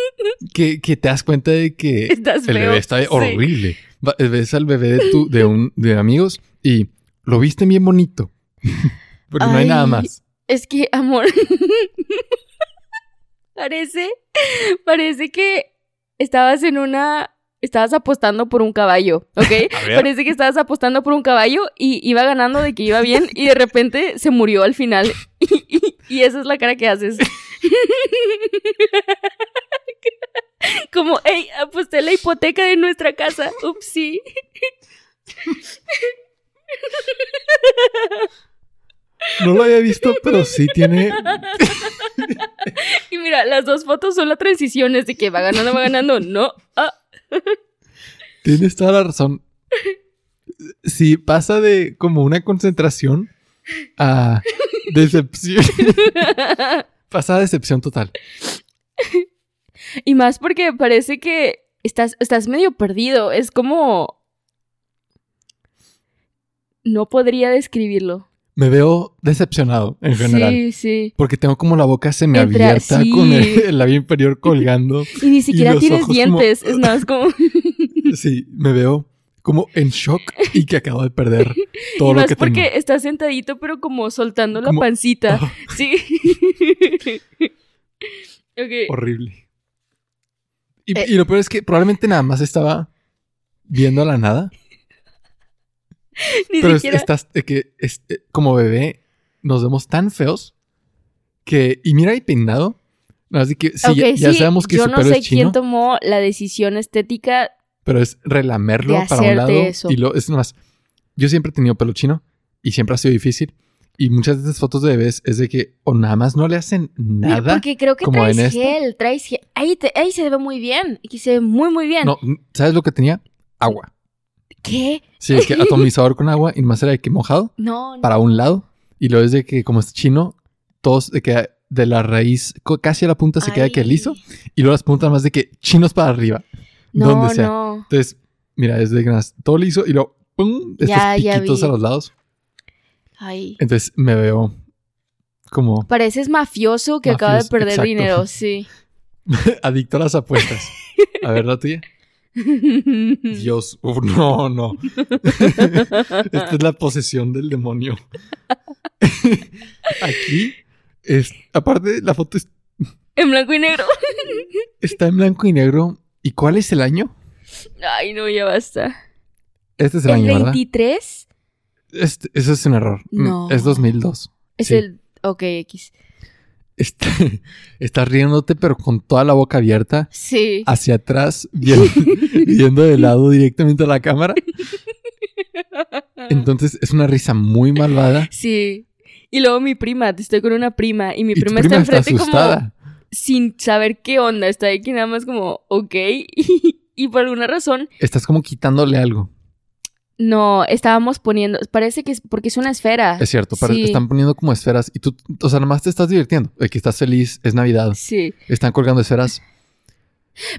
que, que te das cuenta de que Estás el feo, bebé está horrible. Ves al bebé de, tu, de, un, de amigos y lo viste bien bonito. Porque no hay Ay. nada más. Es que, amor. Parece. Parece que estabas en una. Estabas apostando por un caballo, ¿ok? Parece que estabas apostando por un caballo y iba ganando de que iba bien y de repente se murió al final. Y, y- y esa es la cara que haces. Como, hey, aposté la hipoteca de nuestra casa. Upsi. No lo había visto, pero sí tiene. Y mira, las dos fotos son las transiciones de que va ganando, va ganando. No. Ah. Tienes toda la razón. Sí, pasa de como una concentración a decepción. pasa a decepción total. Y más porque parece que estás, estás medio perdido. Es como. No podría describirlo. Me veo decepcionado en general. Sí, sí. Porque tengo como la boca semiabierta Entre- con sí. el, el labio inferior colgando. Y ni siquiera tienes ojos como- dientes. Es es como. Sí, me veo como en shock y que acabo de perder todo y lo más que porque tengo. estás sentadito, pero como soltando la pancita. Oh, Sí. ok. horrible. Y, Eh. y lo peor es que probablemente nada más estaba viendo a la nada. Ni Pero es- siquiera. estás, de que es- eh, como bebé nos vemos tan feos que... Y mira, y peinado. Así que sí, Ok, ya, ya sí, sabemos que yo su no pelo sé es chino, quién tomó la decisión estética. pero es relamerlo para un lado eso. y lo es nomás. Yo siempre he tenido pelo chino y siempre ha sido difícil. Y muchas de esas fotos de bebés es de que o nada más no le hacen Mira, nada. porque creo que como traes en gel, traes gel. Ahí, te- ahí se ve muy bien. Aquí se ve muy, muy bien. No, ¿sabes lo que tenía? Agua. ¿Qué? Sí, es que atomizador con agua y nomás era de que mojado No, no. para un lado. Y luego es de que como es chino, todos de que de la raíz casi a la punta se queda que liso. Y luego las puntas más de que chinos para arriba. No, donde sea. no. Entonces, mira, es de más todo liso y luego ¡pum! Estos Ya, ya piquitos vi. a los lados. Ay. Entonces me veo como Pareces mafioso que acaba de perder exacto. dinero, sí. adicto a las apuestas. A ver, la tuya. Dios, no, no. Esta es la posesión del demonio. Aquí, es, aparte, la foto es- en blanco y negro. está en blanco y negro. ¿Y cuál es el año? Ay, no, ya basta. Este es el, ¿El año, ¿verdad? 23? Este- eso es un error. Mm, No. Es 2002. Es Sí. el. Ok, X. Está, estás riéndote, pero con toda la boca abierta, Sí. hacia atrás, viendo, viendo de lado directamente a la cámara. Entonces es una risa muy malvada. Sí. Y luego mi prima, estoy con una prima y mi Y prima, prima está está enfrente como asustada. sin saber qué onda. Está aquí nada más como, ok. Y, por alguna razón, Estás como quitándole algo. No, estábamos poniendo, parece que es porque es una esfera. Es cierto, pero Sí. están poniendo como esferas y tú, o sea, nomás te estás divirtiendo. De que estás feliz, es Navidad. Sí. Están colgando esferas.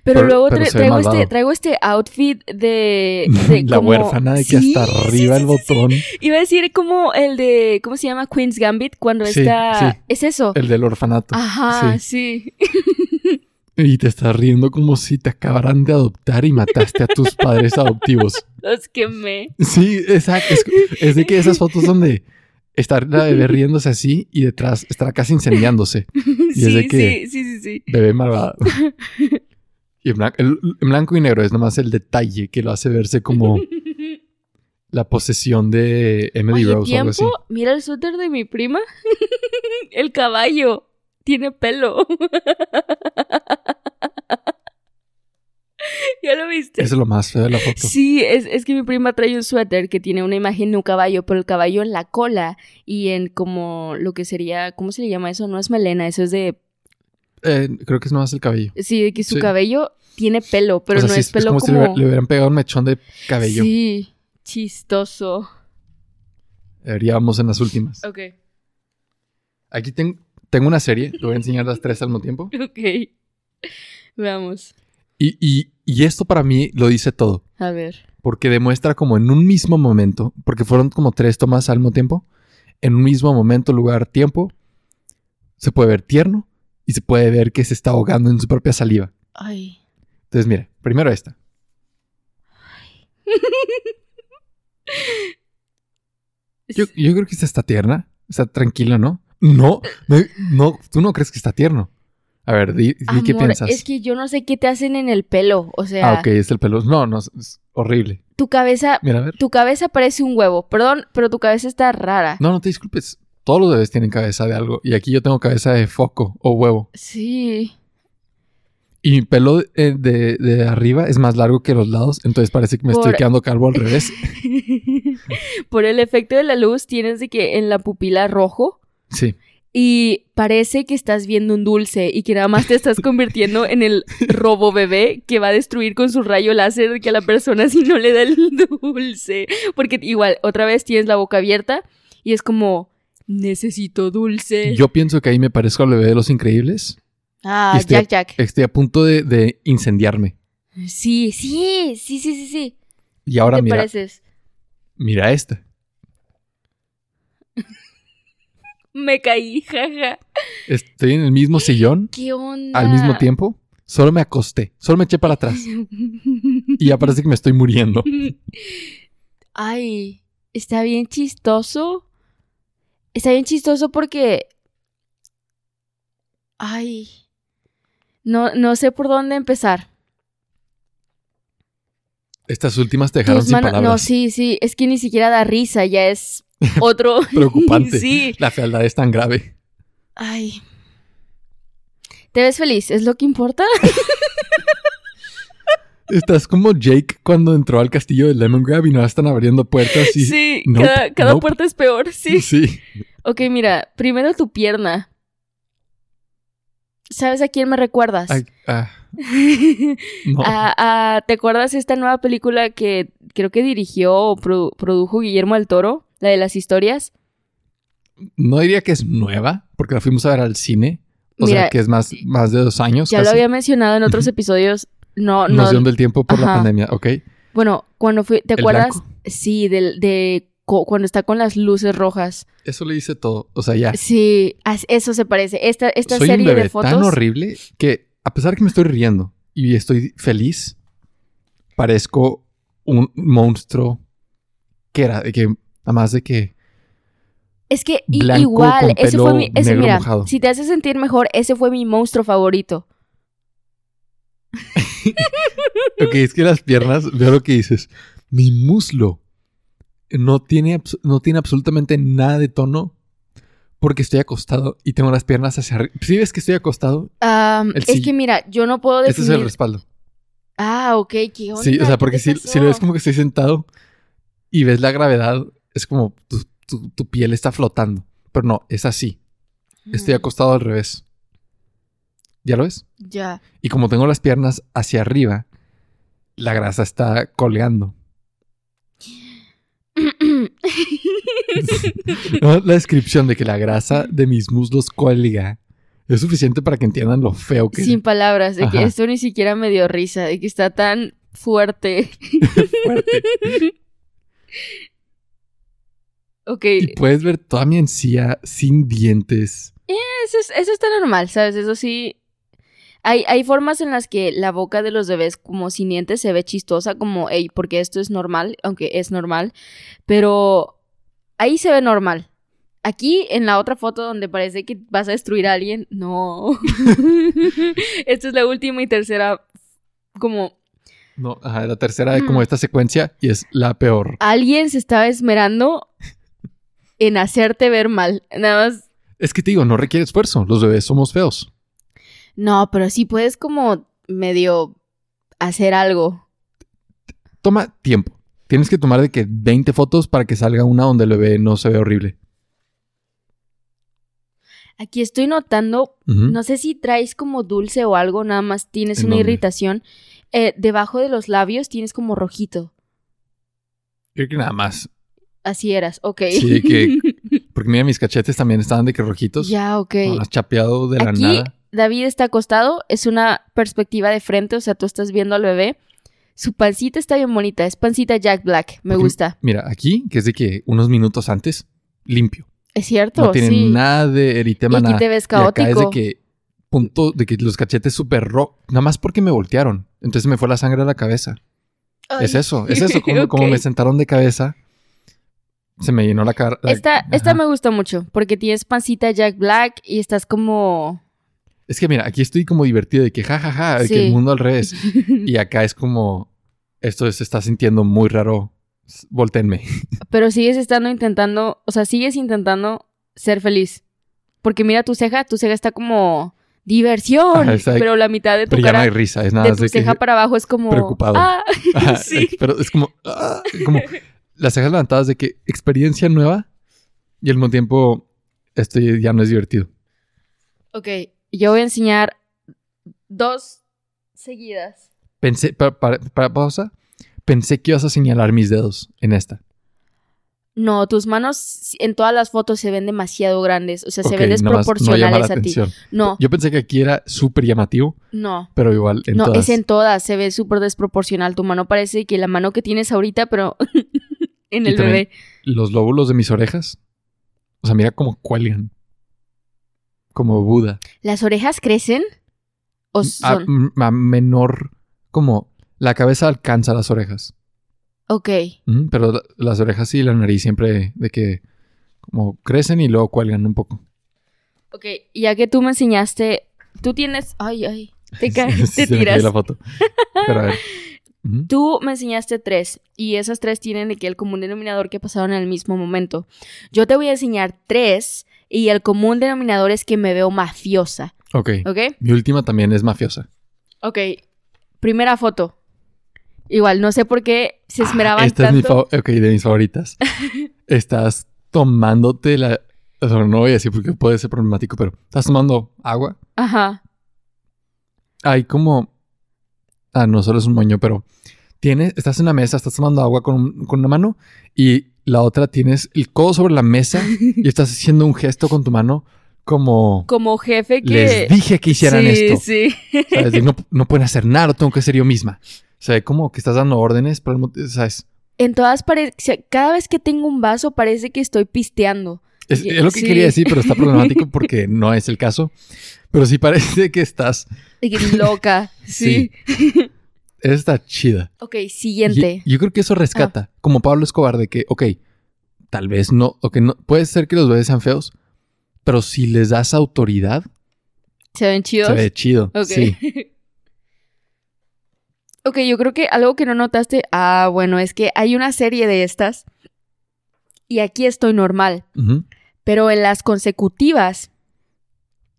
Pero, Pero- luego pero tra- traigo, este, traigo este outfit de... de la como- huérfana de que Sí, hasta arriba sí, el botón. Iba a decir como el de, ¿cómo se llama? Queen's Gambit, cuando está... sí. Es eso. El del orfanato. Ajá, Sí. sí. Y te estás riendo como si te acabaran de adoptar y mataste a tus padres adoptivos. Los quemé. Sí, exacto. Es, es de que esas fotos donde está la bebé riéndose así y detrás está casi incendiándose. Y es sí, de que- sí, sí, sí, sí. Bebé malvado. Y en blanco, el- en blanco y negro es nomás el detalle que lo hace verse como la posesión de Emily Oye, Rose o algo así. tiempo, mira el suéter de mi prima. el caballo. Tiene pelo. ¿Ya lo viste? Eso es lo más feo de la foto. Sí, es, es que mi prima trae un suéter que tiene una imagen de un caballo, pero el caballo en la cola y en como lo que sería, ¿cómo se le llama eso? No es melena, eso es de, Eh, creo que es nomás el cabello. sí, de que su Sí. cabello tiene pelo, pero o sea, no sí, es pelo como, como... si le, hubieran pegado un mechón de cabello. Sí, chistoso. Deberíamos en las últimas. Ok, Aquí ten- tengo una serie, te voy a enseñar las tres al mismo tiempo. ok. Veamos. Y, y, y esto para mí lo dice todo. A ver. porque demuestra como en un mismo momento, porque fueron como tres tomas al mismo tiempo, en un mismo momento, lugar, tiempo, se puede ver tierno y se puede ver que se está ahogando en su propia saliva. Ay. Entonces, mire, primero esta. Yo, yo creo que esta está tierna, está tranquila, ¿no? No, no, no, tú no crees que está tierno. A ver, di, di qué piensas. Es que yo no sé qué te hacen en el pelo. O sea, Ah, ok, es el pelo. No, no, es- horrible. tu cabeza, Mira, a ver. tu cabeza parece un huevo. Perdón, pero tu cabeza está rara. No, no te disculpes. Todos los bebés tienen cabeza de algo. Y aquí yo tengo cabeza de foco o huevo. Sí. Y mi pelo eh, de, de arriba es más largo que los lados, entonces parece que me estoy quedando calvo al revés. Por el efecto de la luz tienes de que en la pupila rojo Sí. Y parece que estás viendo un dulce y que nada más te estás convirtiendo en el robo bebé que va a destruir con su rayo láser que a la persona si no le da el dulce. Porque igual, otra vez tienes la boca abierta y es como, necesito dulce. Yo pienso que ahí me parezco al bebé de los increíbles. ah, estoy- Jack Jack. Estoy a punto de, de incendiarme. Sí, sí, sí, sí, sí, sí. Y ahora ¿Qué te mira, pareces? mira esta. Me caí, jaja. Estoy en el mismo sillón ¿Qué onda? al mismo tiempo. Solo me acosté, solo me eché para atrás. Y ya parece que me estoy muriendo. Ay, está bien chistoso. Está bien chistoso porque. Ay. No, no sé por dónde empezar. Estas últimas te dejaron sin palabras. No, sí, sí. Es que ni siquiera da risa, ya es otro. Preocupante. sí. La fealdad es tan grave. Ay. ¿Te ves feliz? ¿Es lo que importa? Estás como Jake cuando entró al castillo de Lemongrab y no están abriendo puertas y... sí, Nope, cada, cada nope. puerta es peor, sí. Sí. Ok, mira, primero tu pierna. ¿Sabes a quién me recuerdas? Ay, ah, no. ¿Te acuerdas esta nueva película que creo que dirigió o produ- produjo Guillermo del Toro? La de las historias. No diría que es nueva, porque la fuimos a ver al cine. O Mira, sea, que es más, más de dos años. Ya lo había mencionado en otros episodios. No, no. Noción del tiempo por la pandemia, ¿ok? Bueno, cuando fui, ¿te ¿El acuerdas? blanco? Sí, de co- cuando está con las luces rojas. Eso le dice todo. O sea, ya. Sí, eso se parece. Esta, esta Soy un serie bebé de fotos. tan horrible que, a pesar que me estoy riendo y estoy feliz, parezco un monstruo que era, de que, nada más de que Es que Blanco igual, con ese fue pelo mi. Ese, mira, mojado. si te hace sentir mejor, ese fue mi monstruo favorito. Ok, es que las piernas, veo lo que dices. Mi muslo no tiene, no tiene absolutamente nada de tono porque estoy acostado y tengo las piernas hacia arriba. ¿Sí ves que estoy acostado? Es que mira, yo no puedo Este es definir. el respaldo. Ah, ok, ¿qué onda? Sí, o sea, ¿Qué porque si, si lo ves como que estoy sentado y ves la gravedad, es como tu, tu- tu piel está flotando. Pero no, es así. Estoy Mm, acostado al revés. ¿Ya lo ves? Ya. Y como tengo las piernas hacia arriba, la grasa está colgando. No, La descripción de que la grasa de mis muslos cuelga es suficiente para que entiendan lo feo que Sin palabras, de que esto ni siquiera me dio risa, de que está tan fuerte. fuerte. ok, Y puedes ver toda mi encía sin dientes. eso, es- eso está normal, ¿sabes? Eso sí. Hay, hay formas en las que la boca de los bebés como sin dientes se ve chistosa, como, hey, porque esto es normal, aunque es normal, pero ahí se ve normal. Aquí, en la otra foto donde parece que vas a destruir a alguien, no. Esta es la última y tercera, como, No, ajá, la tercera de Mm. como esta secuencia y es la peor. alguien se estaba esmerando en hacerte ver mal. Nada más. Es que te digo, no requiere esfuerzo. Los bebés somos feos. No, pero sí puedes como medio hacer algo. Toma tiempo. Tienes que tomar de que 20 fotos para que salga una donde el bebé no se ve horrible. Aquí estoy notando, no sé si traes como dulce o algo, nada más tienes ¿En una dónde? irritación. Eh, debajo de los labios tienes como rojito. Creo que nada más. Así eras, ok. Sí, que- Porque mira, mis cachetes también estaban de que rojitos. ya, ok. Has chapeado de la Aquí nada. David está acostado, es una perspectiva de frente, o sea, tú estás viendo al bebé. Su pancita está bien bonita, es pancita Jack Black, me Porque, gusta. Mira, aquí, que es de que unos minutos antes, limpio. Es cierto, No tiene sí. nada de eritema, y aquí nada. te ves Y acá es de caótico. que punto de que los cachetes súper rojos. Nada más porque me voltearon. Entonces me fue la sangre a la cabeza. Ay. Es eso, es eso. Como, como me sentaron de cabeza, se me llenó la cara. la- Esta, esta Ajá. me gusta mucho porque tienes pancita Jack Black y estás como. Es que mira, aquí estoy como divertido de que jajaja, de que Sí. el mundo al revés. Y acá es como, esto se está sintiendo muy raro. Voltéenme. Pero sigues estando intentando, o sea, sigues intentando ser feliz. Porque mira tu ceja, tu ceja está como diversión, Ajá, pero la mitad de tu Pero ya no cara, hay risa, es nada de tu de que... ceja para abajo es como preocupado. Ah, Ajá, sí. Pero es como, ah, como las cejas levantadas de que experiencia nueva y al mismo tiempo esto ya no es divertido. Ok, yo voy a enseñar dos seguidas. Pensé, para, para- para pausa, pensé que ibas a señalar mis dedos en esta. No, tus manos en todas las fotos se ven demasiado grandes. O sea, se ven no desproporcionales la a ti. No, Yo pensé que aquí era súper llamativo, no. pero igual en no, todas. es en todas. Se ve súper desproporcional. Tu mano parece que la mano que tienes ahorita, pero en el bebé. Los lóbulos de mis orejas. O sea, mira cómo cuelgan. Como Buda. ¿Las orejas crecen? ¿O A, son? a menor. Como la cabeza alcanza las orejas. Ok. Pero la- las orejas y la nariz siempre de que como crecen y luego cuelgan un poco. Ok, ya que tú me enseñaste, tú tienes, ay, ay, te, ca- Sí, te se me cayó tiras. la foto. Pero a ver. Tú me enseñaste tres y esas tres tienen de que el común denominador que pasaron en el mismo momento. Yo te voy a enseñar tres y el común denominador es que me veo mafiosa, Ok. ¿ok? Mi última también es mafiosa. Ok, primera foto. Igual, no sé por qué se esmeraban Ah, Esta es mi tanto. fa- ok, de mis favoritas. Estás tomándote la. o sea, no voy a decir porque puede ser problemático, pero estás tomando agua. Ajá, Hay como. Ah, no, solo es un moño, pero. Tienes, estás en la mesa, estás tomando agua con, con una mano y la otra tienes el codo sobre la mesa y estás haciendo un gesto con tu mano como. como jefe que... Les dije que hicieran sí, esto. Sí. De, no, no pueden hacer nada, lo tengo que hacer yo misma. O sea, como que estás dando órdenes, pero ¿sabes? En todas parece... Cada vez que tengo un vaso parece que estoy pisteando. Es, Sí. es lo que quería decir, pero está problemático porque no es el caso. Pero sí parece que estás. Loca. sí. Esa está chida. Ok, siguiente. Y- yo creo que eso rescata, como Pablo Escobar, de que, ok, tal vez no, ok, no, puede ser que los bebés sean feos, pero si les das autoridad, ¿Se ven chidos? se ve chido. Sí. ok, yo creo que algo que no notaste. Ah, bueno, es que hay una serie de estas. Y aquí estoy normal. Pero en las consecutivas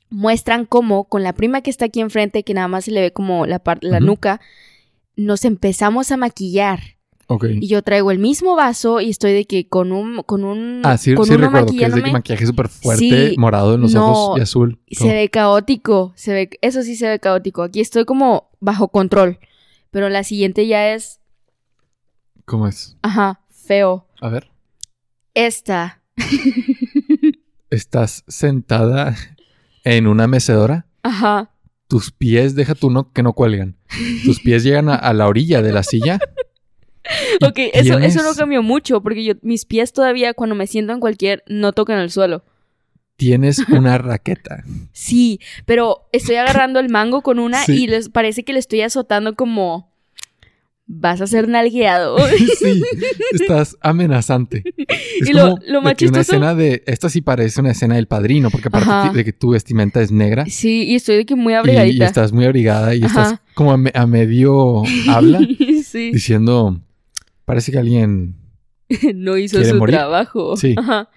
muestran cómo con la prima que está aquí enfrente, que nada más se le ve como la, la nuca, nos empezamos a maquillar. Ok. Y yo traigo el mismo vaso y estoy de que con un. Con un Ah, sí, con sí uno recuerdo que es de que maquillaje súper fuerte, Sí, morado en los no, ojos y azul. Se ve caótico, se ve, eso sí se ve caótico. Aquí estoy como bajo control, pero la siguiente ya es, ¿Cómo es? ajá, feo. A ver. Esta, Estás sentada en una mecedora. ajá. Tus pies, deja tú no, que no cuelgan. Tus pies llegan a, a la orilla de la silla. Ok, eso, eso no cambió mucho porque yo, mis pies todavía cuando me siento en cualquier no tocan el suelo. Tienes una raqueta. Sí, pero estoy agarrando el mango con una Sí. y les parece que le estoy azotando como vas a ser nalgueado. Sí, estás amenazante. Es Y lo- lo más que una chistoso- escena de... Esta sí parece una escena del padrino, porque aparte Ajá. de que tu vestimenta es negra sí, y estoy de que muy y, y abrigadita. estás muy abrigada y estás como a, me- a medio habla sí. diciendo... Parece que alguien... no hizo ¿Quiere su morir? trabajo. Sí. Ajá.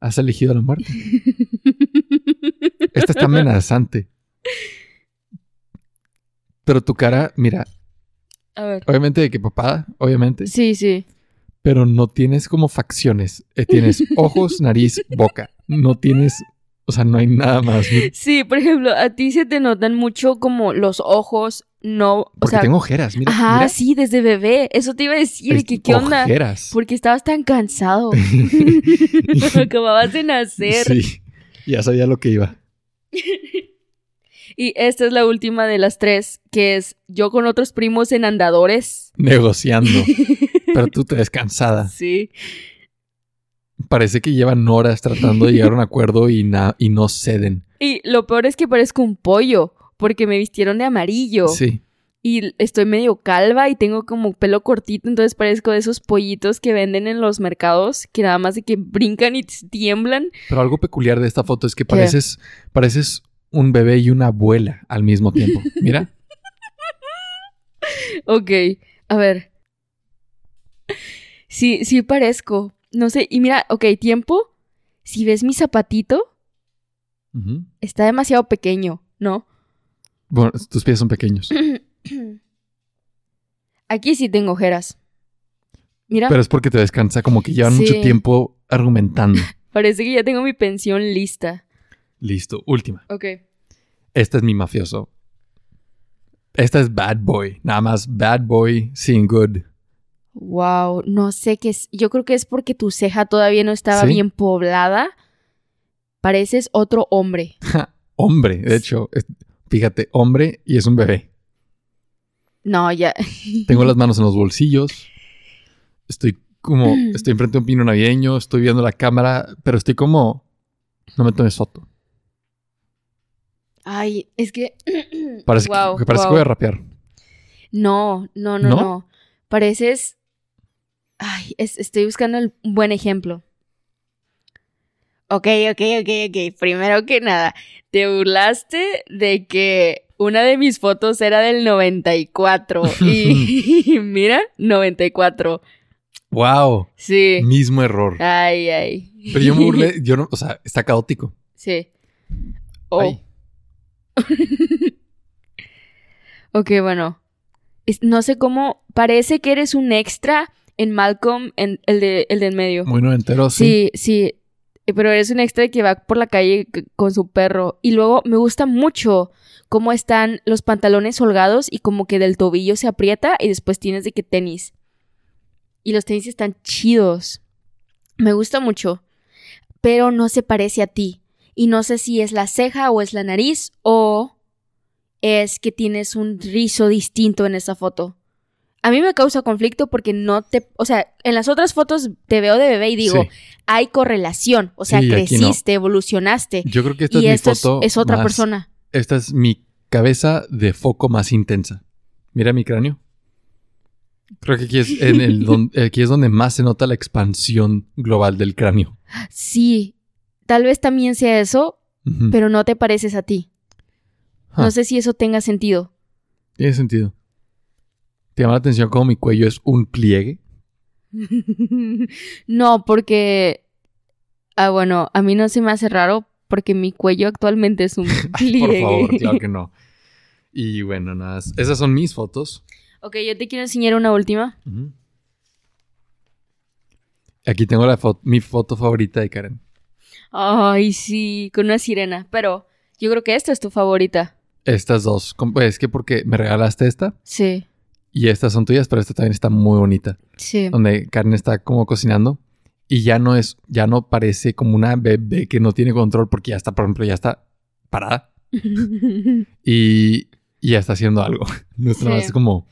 Has elegido la muerte. Esta está amenazante. Pero tu cara, mira, A ver. obviamente de que papada, obviamente, Sí, sí. pero no tienes como facciones. Eh, tienes ojos, nariz, boca. No tienes, o sea, no hay nada más. Sí, por ejemplo, a ti se te notan mucho como los ojos, no, o Porque sea, tengo ojeras, mira. ajá, mira. sí, desde bebé. Eso te iba a decir, Es- que qué onda. Ojeras. Porque estabas tan cansado. Acababas de nacer. Sí, ya sabía lo que iba. Y esta es la última de las tres, que es yo con otros primos en andadores. Negociando. pero tú te ves cansada. Sí. Parece que llevan horas tratando de llegar a un acuerdo y, na- y no ceden. Y lo peor es que parezco un pollo, porque me vistieron de amarillo. Sí. Y estoy medio calva y tengo como pelo cortito, entonces parezco de esos pollitos que venden en los mercados, que nada más de que brincan y tiemblan. Pero algo peculiar de esta foto es que pareces, pareces un bebé y una abuela al mismo tiempo. Mira. Ok, a ver. Sí, sí parezco. No sé, y mira, ok, tiempo. Si ves mi zapatito, está demasiado pequeño, ¿no? Bueno, tus pies son pequeños. Aquí sí tengo ojeras. Mira, Pero es porque te descansa, como que llevan mucho tiempo argumentando. parece que ya tengo mi pensión lista. Listo, última. Ok. Este es mi mafioso. Esta es Bad Boy. Nada más Bad Boy sin good. Wow, no sé qué es. Yo creo que es porque tu ceja todavía no estaba ¿Sí? bien poblada. Pareces otro hombre. Hombre, de hecho, es- fíjate, hombre y es un bebé. No, ya. Tengo las manos en los bolsillos. Estoy como, estoy enfrente de un pino navideño, estoy viendo la cámara, pero estoy como, no me tomes foto. Ay, es que. Parece, que, parece que guau. voy a rapear. No, no, no, ¿No? no. Pareces. Ay, es- estoy buscando el un buen ejemplo. Ok, ok, ok, ok. Primero que nada, te burlaste de que una de mis fotos era del 94. Y, mira, 94. ¡Wow! Sí. Mismo error. Ay, ay. Pero yo me burlé, yo no, o sea, está caótico. Sí. Oh. Ay. Ok, bueno. Es- no sé cómo. Parece que eres un extra en Malcolm, en el de el medio. Muy noventero, sí. Sí, sí. Eh, Pero eres un extra que va por la calle con su perro. Y luego me gusta mucho cómo están los pantalones holgados y como que del tobillo se aprieta y después tienes de que tenis. Y los tenis están chidos. Me gusta mucho. Pero no se parece a ti. Y no sé si es la ceja o es la nariz o es que tienes un rizo distinto en esa foto. A mí me causa conflicto porque no te... O sea, en las otras fotos te veo de bebé y digo, Sí. hay correlación. O sea, Sí, aquí no. creciste, evolucionaste. Yo creo que esta y es mi es, foto. es otra más- persona. Esta es mi cabeza de foco más intensa. Mira mi cráneo. Creo que aquí es, en el don- aquí es donde más se nota la expansión global del cráneo. Sí, tal vez también sea eso, pero no te pareces a ti. Ah, No sé si eso tenga sentido. Tiene sentido. ¿Te llama la atención cómo mi cuello es un pliegue? no, porque... Ah, bueno, a mí no se me hace raro porque mi cuello actualmente es un Ay, por pliegue. favor, claro que no. Y bueno, nada. Esas son mis fotos. Ok, yo te quiero enseñar una última. Aquí tengo la fo- mi foto favorita de Karen. Ay, sí, con una sirena. Pero yo creo que esta es tu favorita. Estas dos. Es que porque me regalaste esta Sí, y estas son tuyas, pero esta también está muy bonita. sí. Donde Karen está como cocinando y ya no es, ya no parece como una bebé que no tiene control porque ya está, por ejemplo, ya está parada y, y ya está haciendo algo. No es nada Sí. más como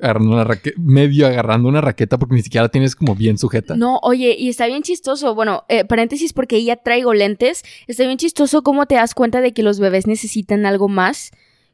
agarrando una raqueta, medio agarrando una raqueta porque ni siquiera la tienes como bien sujeta. No, oye, y está bien chistoso. Bueno, eh, paréntesis porque ella traigo lentes. Está bien chistoso cómo te das cuenta de que los bebés necesitan algo más.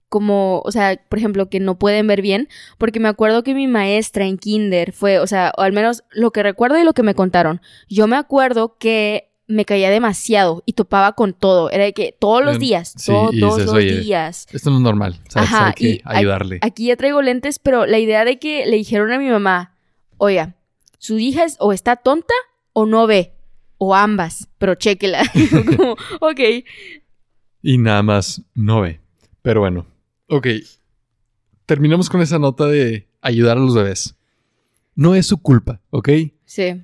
Como, o sea, por ejemplo, que no pueden ver bien. Porque me acuerdo que mi maestra en kinder fue, o sea, o al menos lo que recuerdo y lo que me contaron. Yo me acuerdo que me caía demasiado y topaba con todo. Era de que todos los Mm, días, sí, todos dices, los "Oye, días. Esto no es normal. ¿sabes? Ajá, Hay que y ayudarle. Aquí ya traigo lentes, pero la idea de que le dijeron a mi mamá, oiga, su hija es o está tonta o no ve, o ambas, pero chéquela. Como, ok. Y nada más no ve. Pero bueno, ok. Terminamos con esa nota de ayudar a los bebés. No es su culpa, ¿ok? Sí.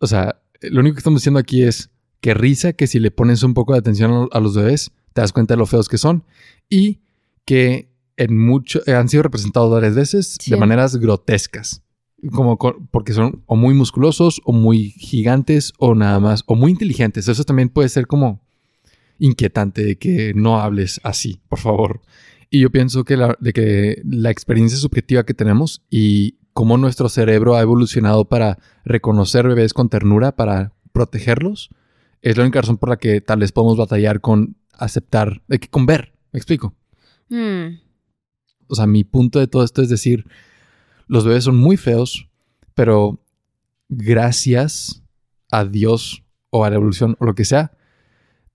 O sea, lo único que estamos diciendo aquí es que risa que si le pones un poco de atención a los bebés, te das cuenta de lo feos que son y que en mucho eh, han sido representados varias veces Sí. de maneras grotescas. Como con- porque son o muy musculosos o muy gigantes o nada más o muy inteligentes. Eso también puede ser como inquietante de que no hables así, por favor. Y yo pienso que la, de que la experiencia subjetiva que tenemos y cómo nuestro cerebro ha evolucionado para reconocer bebés con ternura, para protegerlos, es la única razón por la que tal vez podemos batallar con aceptar, de que con ver, me explico. Hmm. O sea, mi punto de todo esto es decir, los bebés son muy feos, pero gracias a Dios o a la evolución o lo que sea,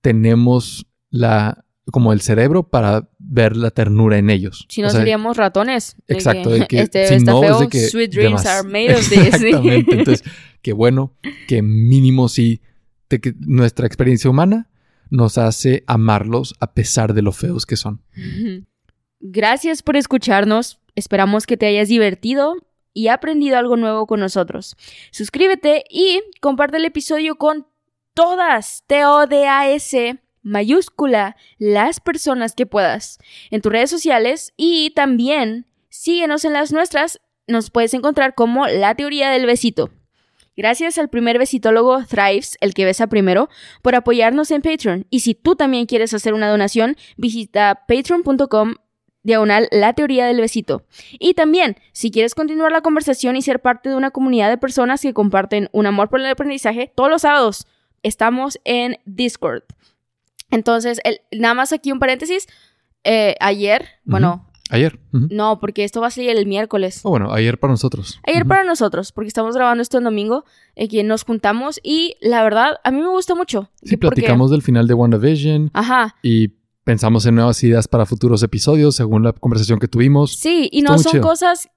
tenemos la como el cerebro para ver la ternura en ellos. Si no O sea, seríamos ratones. Exacto, de que este si está no, es feo, de que sweet dreams are made of this. Exactamente. Entonces, qué bueno que mínimo sí de que nuestra experiencia humana nos hace amarlos a pesar de lo feos que son. Gracias por escucharnos. Esperamos que te hayas divertido y aprendido algo nuevo con nosotros. Suscríbete y comparte el episodio con todas, T-O-D-A-S, mayúscula, las personas que puedas, en tus redes sociales y también síguenos en las nuestras nos puedes encontrar como La Teoría del Besito. Gracias al primer besitólogo Thrives, el que besa primero, por apoyarnos en Patreon. Y si tú también quieres hacer una donación, visita patreon.com diagonal la teoría del besito. Y también, si quieres continuar la conversación y ser parte de una comunidad de personas que comparten un amor por el aprendizaje, todos los sábados estamos en Discord. Entonces, el, nada más aquí un paréntesis. Eh, ayer, bueno, Ayer. no, porque esto va a salir el miércoles. Oh, bueno, ayer para nosotros. Ayer para nosotros, porque estamos grabando esto en domingo, eh, que nos juntamos y la verdad, a mí me gusta mucho. Sí, porque- platicamos del final de WandaVision Ajá, y pensamos en nuevas ideas para futuros episodios según la conversación que tuvimos. sí, y Estuvo no son chido. cosas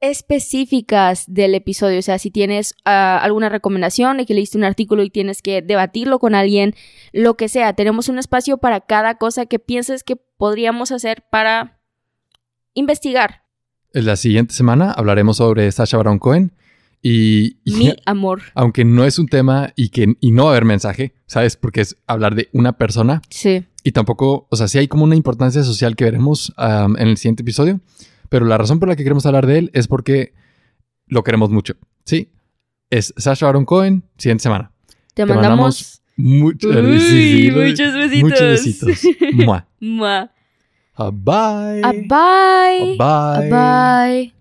específicas del episodio, o sea, si tienes ah, alguna recomendación de que leíste un artículo y tienes que debatirlo con alguien, lo que sea, tenemos un espacio para cada cosa que pienses que podríamos hacer para investigar En la siguiente semana hablaremos sobre Sasha Baron Cohen y, y mi amor. aunque no es un tema y que y no va a haber mensaje, ¿sabes? Porque es hablar de una persona Sí, y tampoco, o sea, sí hay como una importancia social que veremos en el siguiente episodio, pero la razón por la que queremos hablar de él es porque lo queremos mucho, ¿sí? Es Sasha Baron Cohen, siguiente semana. te, Te mandamos... Muchos Uy, besitos. muchos besitos. Muchos besitos. Mua. Mua. Ah, Bye. Ah, bye. Ah, bye. Ah, bye.